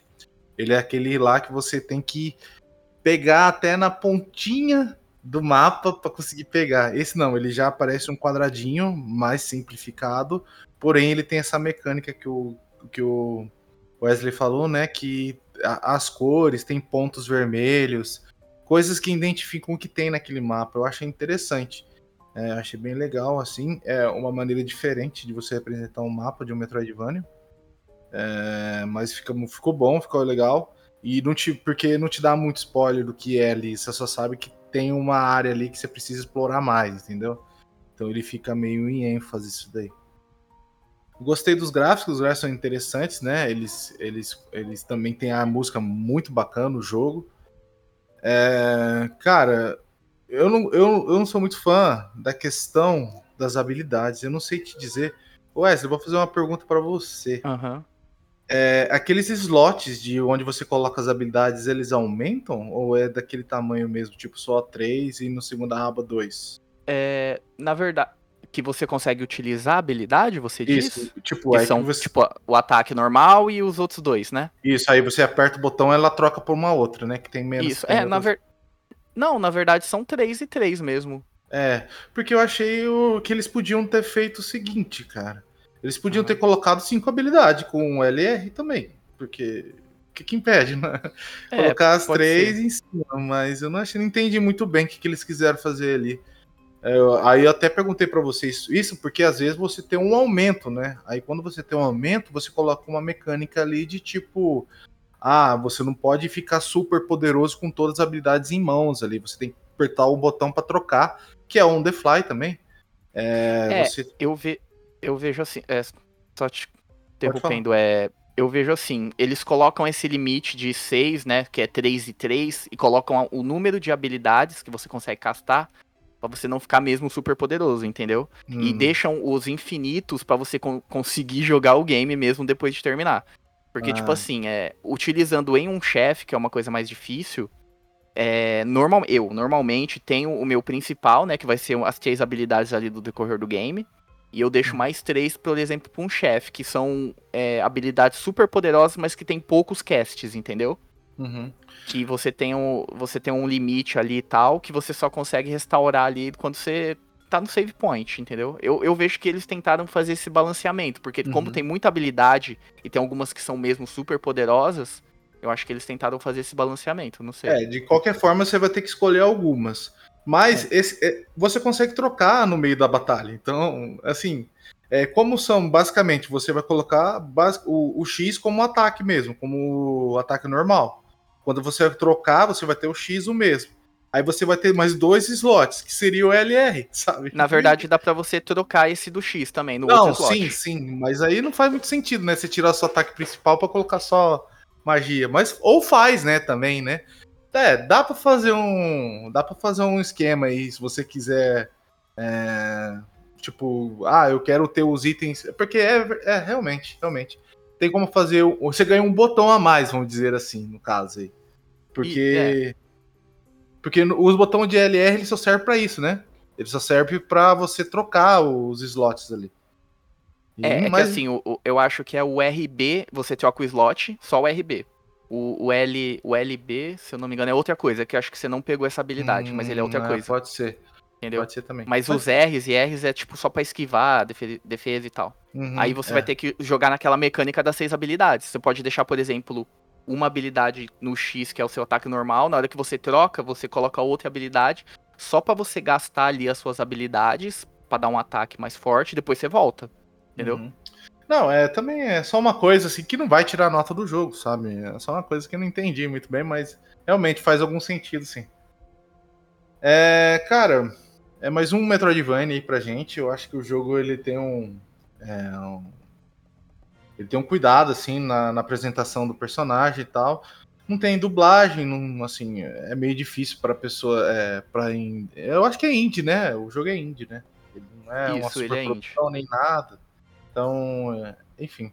ele é aquele lá que você tem que pegar até na pontinha do mapa para conseguir pegar. Esse não, ele já aparece um quadradinho mais simplificado, porém ele tem essa mecânica que o, que o Wesley falou, né? Que a- as cores, tem pontos vermelhos, coisas que identificam o que tem naquele mapa. Eu achei interessante. É, achei bem legal, assim. É uma maneira diferente de você representar um mapa de um Metroidvania. É, mas fica, ficou bom, ficou legal. E não te, porque não te dá muito spoiler do que é ali. Você só sabe que tem uma área ali que você precisa explorar mais, entendeu? Então ele fica meio em ênfase isso daí. Gostei dos gráficos, os gráficos são interessantes, né? Eles, eles, eles também têm a música muito bacana no jogo. É, cara, eu não, eu, eu não sou muito fã da questão das habilidades. Eu não sei te dizer. Wesley, eu vou fazer uma pergunta para você. Aham. É, aqueles slots de onde você coloca as habilidades, eles aumentam? Ou é daquele tamanho mesmo, tipo só 3 e no segunda aba 2? É, na verdade, que você consegue utilizar a habilidade, você diz? Isso, tipo, Que aí são, que você- tipo, o ataque normal e os outros dois, né? isso, aí você aperta o botão ela troca por uma outra, né? Que tem menos. Isso. É, na ver... Não, na verdade são três e três mesmo. É, porque eu achei o- que eles podiam ter feito o seguinte, cara. Eles podiam ter colocado cinco habilidades com o LR também. Porque. O que, que impede, né? É, Colocar as três em cima, mas eu não achei, não entendi muito bem o que, que eles quiseram fazer ali. É, eu- aí eu até perguntei pra vocês isso, porque às vezes você tem um aumento, né? Aí quando você tem um aumento, você coloca uma mecânica ali de tipo. Ah, você não pode ficar super poderoso com todas as habilidades em mãos ali. Você tem que apertar o botão pra trocar, que é on the fly também. É, É, você- eu, ve... eu vejo assim. É, só te interrompendo, é. Eu vejo assim, eles colocam esse limite de 6, né? Que é 3 e 3, e colocam o número de habilidades que você consegue castar pra você não ficar mesmo super poderoso, entendeu? E Hum, deixam os infinitos pra você con- conseguir jogar o game mesmo depois de terminar. Porque, Ah. tipo assim, é, utilizando em um chefe, que é uma coisa mais difícil, é, normal, eu normalmente tenho o meu principal, né? Que vai ser as três habilidades ali do decorrer do game. E eu deixo mais três, por exemplo, pra um chefe, que são é, habilidades super poderosas, mas que tem poucos casts, entendeu? uhum. que você tem, um, você tem um limite ali e tal, que você só consegue restaurar ali quando você tá no save point, entendeu? Eu, eu vejo que eles tentaram fazer esse balanceamento, porque como Uhum. tem muita habilidade e tem algumas que são mesmo super poderosas, eu acho que eles tentaram fazer esse balanceamento, não sei. É, de qualquer forma você vai ter que escolher algumas. Mas esse, é, você consegue trocar no meio da batalha. Então, assim, é, como são basicamente, você vai colocar o, o X como ataque mesmo, como ataque normal. Quando você trocar, você vai ter o X o mesmo. Aí você vai ter mais dois slots, que seria o LR, (laughs) sabe? Na verdade, dá pra você trocar esse do X também, no Não, outro slot. sim, sim, mas aí não faz muito sentido, né? Você tirar seu ataque principal pra colocar só magia, mas ou faz, né, também, né? É, dá pra fazer um, dá para fazer um esquema aí, se você quiser, é, tipo, ah, eu quero ter os itens, porque é, é realmente, realmente tem como fazer, você ganha um botão a mais, vamos dizer assim, no caso aí, porque porque os botões de LR ele só serve pra isso, né? Ele só serve pra você trocar os slots ali. E É, é mais- que assim, o- eu acho que é o RB, você troca o slot, só o RB. O, o, L, o LB, se eu não me engano, é outra coisa, que eu acho que você não pegou essa habilidade, mas ele é outra Hum, coisa, Pode ser, entendeu? pode ser também. Mas os R's e R's é tipo só pra esquivar, defe- defesa e tal. Uhum, Aí você é. vai ter que jogar naquela mecânica das seis habilidades. Você pode deixar, por exemplo, uma habilidade no X, que é o seu ataque normal. Na hora que você troca, você coloca outra habilidade, só pra você gastar ali as suas habilidades pra dar um ataque mais forte, depois você volta. Entendeu? Uhum. Não, é também é só uma coisa assim que não vai tirar nota do jogo, sabe? É só uma coisa que eu não entendi muito bem, mas realmente faz algum sentido, sim. É, cara, é mais um Metroidvania aí pra gente. Eu acho que o jogo ele tem um, é, um- ele tem um cuidado assim na, na apresentação do personagem e tal. Não tem dublagem, não, assim, é meio difícil para pessoa, é, para eu acho que é indie, né? O jogo é indie, né? Ele não é uma Isso, ele é nem nada. Então, é, enfim.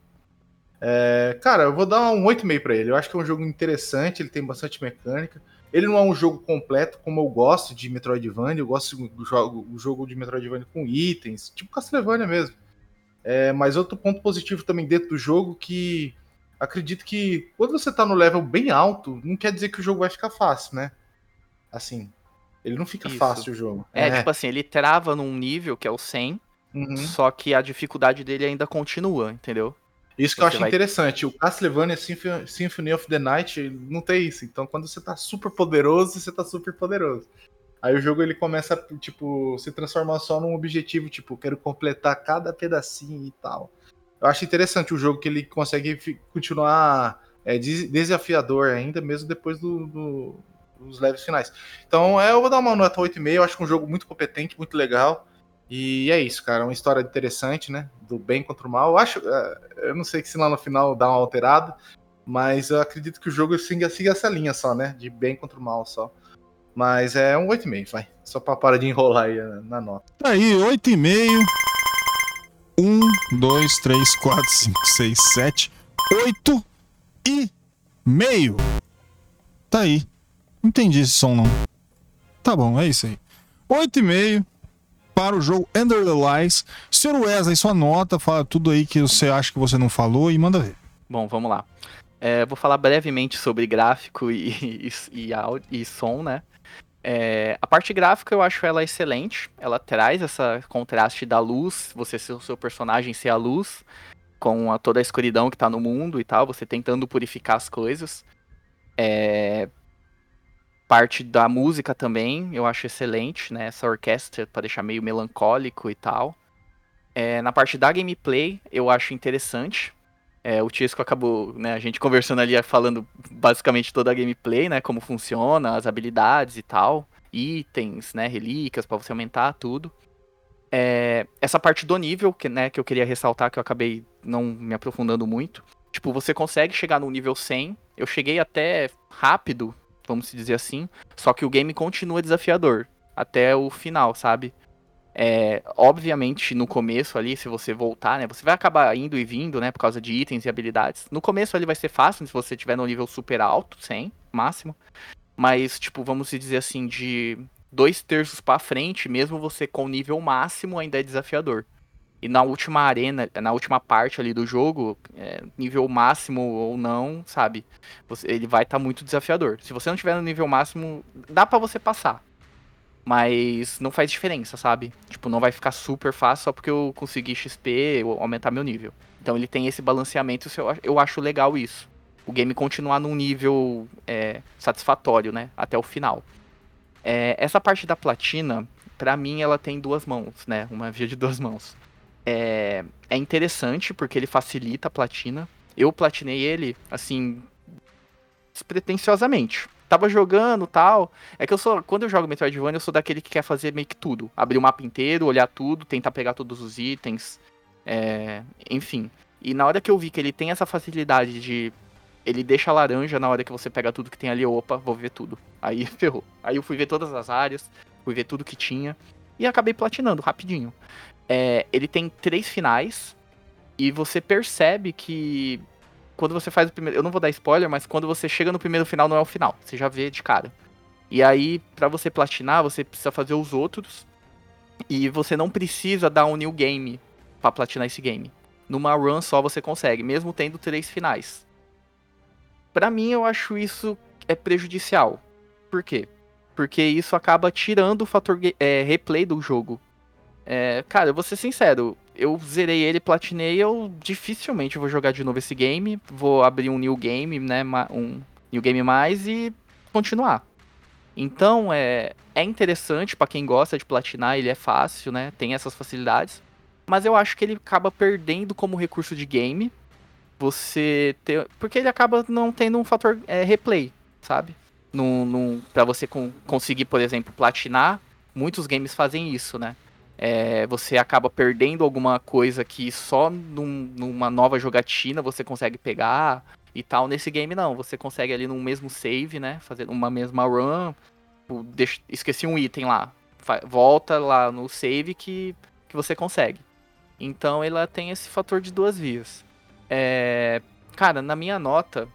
É, cara, eu vou dar um 8,5 pra ele. Eu acho que é um jogo interessante, ele tem bastante mecânica. Ele não é um jogo completo, como eu gosto de Metroidvania. Eu gosto do jogo, do jogo de Metroidvania com itens, tipo Castlevania mesmo. É, mas outro ponto positivo também dentro do jogo que acredito que quando você tá no level bem alto, não quer dizer que o jogo vai ficar fácil, né? Assim, ele não fica Isso. fácil o jogo. É, tipo assim, ele trava num nível que é o 100, uhum. só que a dificuldade dele ainda continua, entendeu? Isso que eu Você acho vai- interessante. O Castlevania Symph- Symphony of the Night não tem isso. Então, quando você tá super poderoso, você tá super poderoso. Aí o jogo ele começa tipo, se transformar só num objetivo, tipo, quero completar cada pedacinho e tal. Eu acho interessante o jogo que ele consegue continuar é, des- desafiador ainda, mesmo depois do- do- dos levels finais. Então, é, eu vou dar uma nota 8,5. Eu acho que é um jogo muito competente, muito legal. E é isso, cara. Uma história interessante, né? Do bem contra o mal. Eu acho. é, Eu não sei se lá no final dá uma alterada, mas eu acredito que o jogo siga, siga essa linha só, né? De bem contra o mal só. Mas é um 8,5, vai. Só pra parar de enrolar aí na, nota. Tá aí, 8,5. 1, 2, 3, 4, 5, 6, 7, 8 e meio. Tá aí. Não entendi esse som, não. Tá bom, é isso aí. 8,5 para o jogo Ender the Lies. Senhor Wesley, sua nota, fala tudo aí que você acha que você não falou e manda ver. Bom, vamos lá. É, vou falar brevemente sobre gráfico e, (laughs) e, e, áudio- e som, né? É, a parte gráfica eu acho ela excelente. Ela traz essa contraste da luz, você ser o seu personagem ser a luz, com a- toda a escuridão que tá no mundo e tal, você tentando purificar as coisas. É, parte da música também eu acho excelente, né? Essa orquestra para deixar meio melancólico e tal. É, na parte da gameplay eu acho interessante. É, o Tisco acabou, né, a gente conversando ali, falando basicamente toda a gameplay, né, como funciona, as habilidades e tal, itens, né, relíquias pra você aumentar tudo. É, essa parte do nível, que, né, que eu queria ressaltar, que eu acabei não me aprofundando muito. Tipo, você consegue chegar no nível 100, eu cheguei até rápido, vamos dizer assim, só que o game continua desafiador até o final, sabe? É, obviamente, no começo ali, se você voltar, né? Você vai acabar indo e vindo, né? Por causa de itens e habilidades. No começo ali vai ser fácil, se você tiver no nível super alto, 100, máximo. Mas, tipo, vamos dizer assim, de dois terços pra frente, mesmo você com nível máximo, ainda é desafiador. E na última arena, na última parte ali do jogo, é, nível máximo ou não, sabe? Você- ele vai estar muito desafiador. Se você não tiver no nível máximo, dá pra você passar. Mas não faz diferença, sabe? Tipo, não vai ficar super fácil só porque eu consegui XP ou aumentar meu nível. Então ele tem esse balanceamento, eu, ach- eu acho legal isso. O game continuar num nível é, satisfatório, né? Até o final. É, essa parte da platina, pra mim, ela tem duas mãos, né? Uma via de duas mãos. É, é interessante porque ele facilita a platina. Eu platinei ele, assim, despretensiosamente. Tava jogando tal. É que eu sou. Quando eu jogo Metroidvania, eu sou daquele que quer fazer meio que tudo. Abrir o mapa inteiro, olhar tudo, tentar pegar todos os itens. é, enfim. E na hora que eu vi que ele tem essa facilidade de. Ele deixa laranja na hora que você pega tudo que tem ali, opa, vou ver tudo. Aí (laughs) ferrou. Aí eu fui ver todas as áreas, fui ver tudo que tinha. E acabei platinando rapidinho. É, ele tem três finais. E você percebe que quando você faz o primeiro. Eu não vou dar spoiler, mas quando você chega no primeiro final, não é o final. Você já vê de cara. E aí, pra você platinar, você precisa fazer os outros. E você não precisa dar um new game pra platinar esse game. Numa run só você consegue, mesmo tendo três finais. Pra mim, eu acho isso é prejudicial. Por quê? Porque isso acaba tirando o fator é, replay do jogo. É, cara, eu vou ser sincero, eu zerei ele, platinei, eu dificilmente vou jogar de novo esse game. Vou abrir um new game, né? Um new game mais e continuar. Então é, é interessante pra quem gosta de platinar, ele é fácil, né? Tem essas facilidades. Mas eu acho que ele acaba perdendo como recurso de game. Você ter. Porque ele acaba não tendo um fator é, replay, sabe? Num, num, pra você con- conseguir, por exemplo, platinar, muitos games fazem isso, né? É, você acaba perdendo alguma coisa que só num- numa nova jogatina você consegue pegar e tal. Nesse game não, você consegue ali no mesmo save, né? Fazer uma mesma run. tipo, esqueci um item lá. Volta lá no save que, que você consegue. Então ela tem esse fator de duas vias. É, Cara, na minha nota.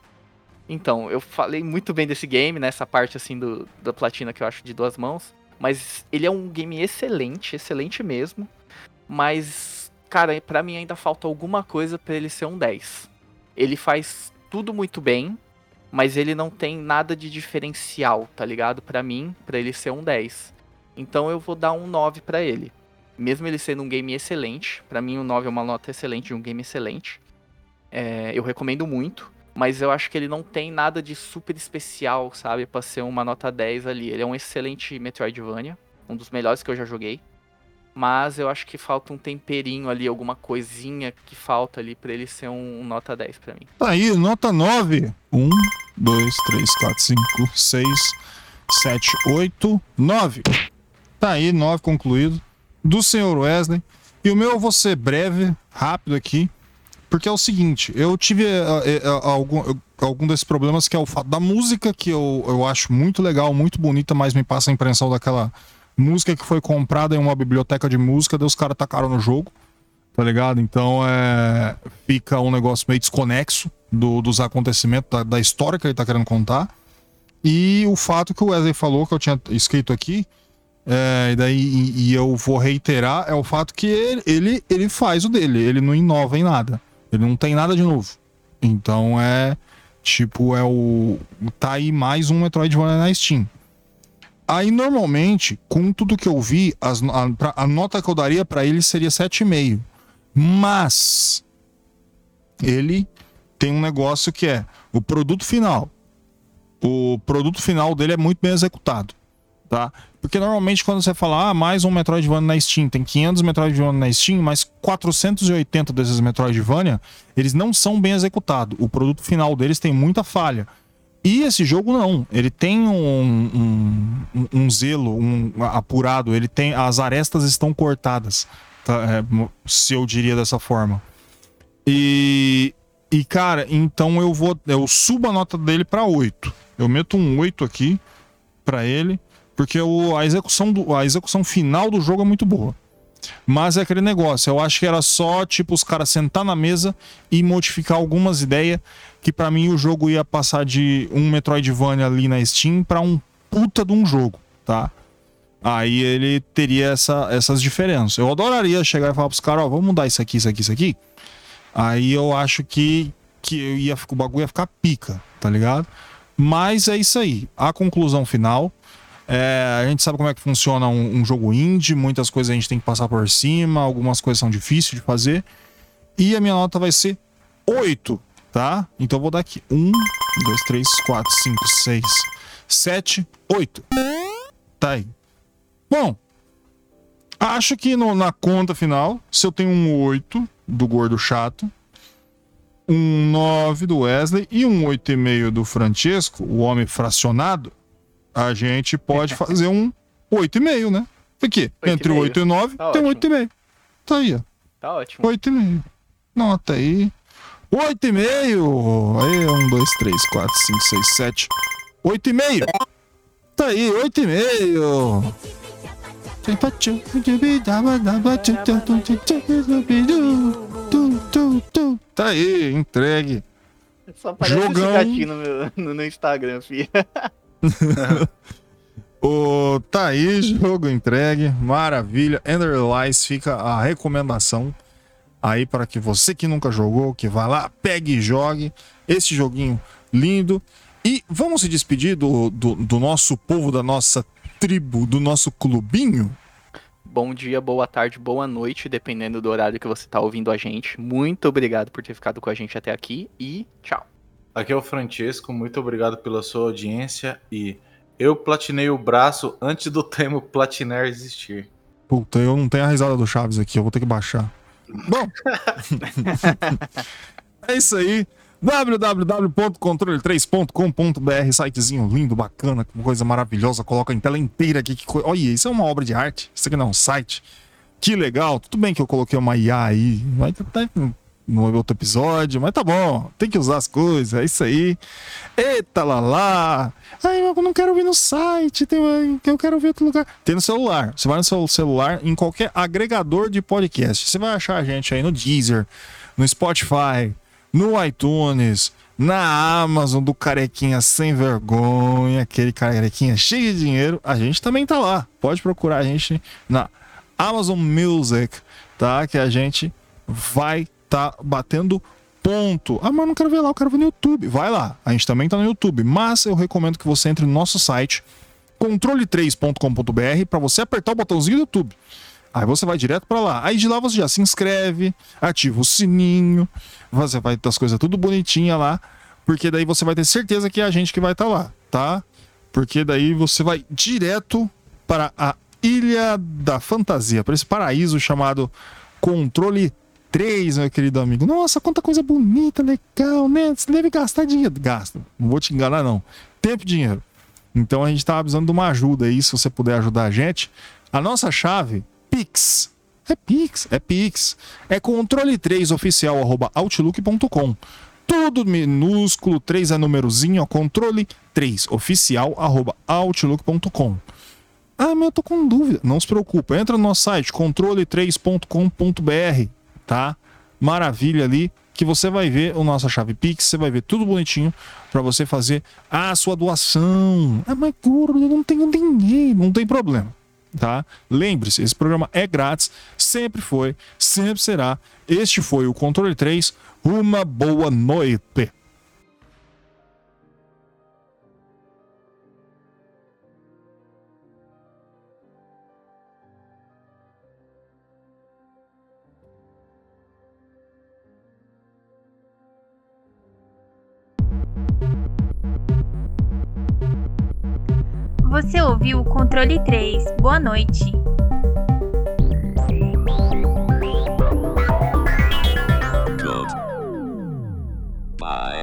Então, eu falei muito bem desse game, nessa parte assim do, da platina que eu acho de duas mãos. Mas ele é um game excelente, excelente mesmo. Mas, cara, pra mim ainda falta alguma coisa pra ele ser um 10. Ele faz tudo muito bem, mas ele não tem nada de diferencial, tá ligado? Pra mim, pra ele ser um 10. Então eu vou dar um 9 pra ele. Mesmo ele sendo um game excelente, pra mim um 9 é uma nota excelente de um game excelente. É, eu recomendo muito, mas eu acho que ele não tem nada de super especial, sabe, pra ser uma nota 10 ali. Ele é um excelente Metroidvania, um dos melhores que eu já joguei. Mas eu acho que falta um temperinho ali, alguma coisinha que falta ali pra ele ser um, um nota 10 pra mim. Tá aí, nota 9. 1, 2, 3, 4, 5, 6, 7, 8, 9. Tá aí, 9 concluído. Do senhor Wesley. E o meu eu vou ser breve, rápido aqui. Porque é o seguinte, eu tive eh, eh, algum, algum desses problemas que é o fato da música, que eu, eu acho muito legal, muito bonita, mas me passa a impressão daquela música que foi comprada em uma biblioteca de música, daí os caras tacaram no jogo, tá ligado? Então é, fica um negócio meio desconexo do, dos acontecimentos, da, da história que ele tá querendo contar. E o fato que o Wesley falou, que eu tinha escrito aqui, é, e daí e, e eu vou reiterar, é o fato que ele, ele, ele faz o dele, ele não inova em nada. Ele não tem nada de novo. Então é. Tipo, é o. Tá aí mais um Metroidvania na Steam. Aí, normalmente, com tudo que eu vi, as, a, pra- a nota que eu daria pra ele seria 7,5. Mas. Ele tem um negócio que é o produto final. O produto final dele é muito bem executado. Tá? Porque normalmente quando você fala, ah, mais um Metroidvania na Steam, tem 500 Metroidvania na Steam, mas 480 desses Metroidvania, eles não são bem executados. O produto final deles tem muita falha. E esse jogo não, ele tem um, um, um- zelo um apurado, ele tem as arestas estão cortadas, tá? É, se eu diria dessa forma. E, e cara, então eu vou, eu subo a nota dele pra 8. Eu meto um 8 aqui pra ele, porque o, a, execução do, a execução final do jogo é muito boa. Mas é aquele negócio, eu acho que era só, tipo, os caras sentar na mesa e modificar algumas ideias que pra mim o jogo ia passar de um Metroidvania ali na Steam pra um puta de um jogo, tá? Aí ele teria essa, essas diferenças. Eu adoraria chegar e falar pros caras, ó, vamos mudar isso aqui, isso aqui, isso aqui. Aí eu acho que, que eu ia, o bagulho ia ficar pica, tá ligado? Mas é isso aí. A conclusão final. É, a gente sabe como é que funciona um, um jogo indie, muitas coisas a gente tem que passar por cima, algumas coisas são difíceis de fazer. E a minha nota vai ser 8, tá? Então eu vou dar aqui 1, 2, 3, 4, 5, 6, 7, 8. Tá aí. Bom, acho que no- na conta final, se eu tenho um 8 do gordo chato, um 9 do Wesley e um 8,5 do Francesco, o homem fracionado, a gente pode fazer um 8,5, né? Porque entre 8,5. 8 e 9 Tá tem ótimo. 8,5. Tá aí, ó. Tá ótimo. 8,5. Nota aí. 8,5. Aí, 1, 2, 3, 4, 5, 6, 7. 8,5. Tá aí, 8,5. Tá aí, entregue. Só aparece Jogão. esse gatinho no, meu, no, no Instagram, filho. (laughs) Ô, tá aí, jogo entregue. Maravilha. Ender Lies fica a recomendação aí para que você que nunca jogou, que vá lá, pegue e jogue esse joguinho lindo. E vamos se despedir do, do, do nosso povo, da nossa tribo, do nosso clubinho. Bom dia, boa tarde, boa noite, dependendo do horário que você tá ouvindo a gente. Muito obrigado por ter ficado com a gente até aqui e tchau. Aqui é o Francesco, muito obrigado pela sua audiência e eu platinei o braço antes do (laughs) termo platinar existir. Puta, eu não tenho a risada do Chaves aqui, eu vou ter que baixar. Bom, (laughs) é isso aí. www.controle3.com.br Sitezinho lindo, bacana, coisa maravilhosa. Coloca em tela inteira aqui. Que coi... Olha, isso é uma obra de arte. Isso aqui não é um site. Que legal. Tudo bem que eu coloquei uma IA aí. Vai tá no outro episódio, mas tá bom. Tem que usar as coisas. É isso aí. Eita lá lá. Ai, eu não quero ouvir no site. Tem... Eu quero ouvir outro lugar. Tem no celular. Você vai no seu celular, em qualquer agregador de podcast. Você vai achar a gente aí no Deezer, no Spotify, no iTunes, na Amazon do carequinha sem vergonha, aquele carequinha cheio de dinheiro, a gente também tá lá. Pode procurar a gente na Amazon Music, tá? Que a gente vai tá batendo ponto. Ah, mas não quero ver lá, eu quero ver no YouTube. Vai lá, a gente também tá no YouTube, mas eu recomendo que você entre no nosso site controle3.com.br para você apertar o botãozinho do YouTube. Aí você vai direto para lá. Aí de lá você já se inscreve, ativa o sininho, você vai ter as coisas tudo bonitinha lá, porque daí você vai ter certeza que é a gente que vai estar tá lá, tá? Porque daí você vai direto para a Ilha da Fantasia, para esse paraíso chamado Controle 3, meu querido amigo. Nossa, quanta coisa bonita, legal, né? Você deve gastar dinheiro. Gasta. Não vou te enganar, não. Tempo e dinheiro. Então a gente tá precisando de uma ajuda aí, se você puder ajudar a gente. A nossa chave, Pix. É Pix, é Pix. É controle3 oficial outlook.com. Tudo minúsculo, 3 é númerozinho, ó, controle 3 oficial outlook.com. Ah, mas eu tô com dúvida. Não se preocupe, entra no nosso site controle3.com.br, tá? Maravilha ali que você vai ver o nossa chave Pix, você vai ver tudo bonitinho para você fazer a sua doação. Ah, mas gordo, eu não tenho dinheiro, não tem problema, tá? Lembre-se, esse programa é grátis, sempre foi, sempre será. Este foi o Controle 3. Uma boa noite. Você ouviu o controle 3. Boa noite. Bye.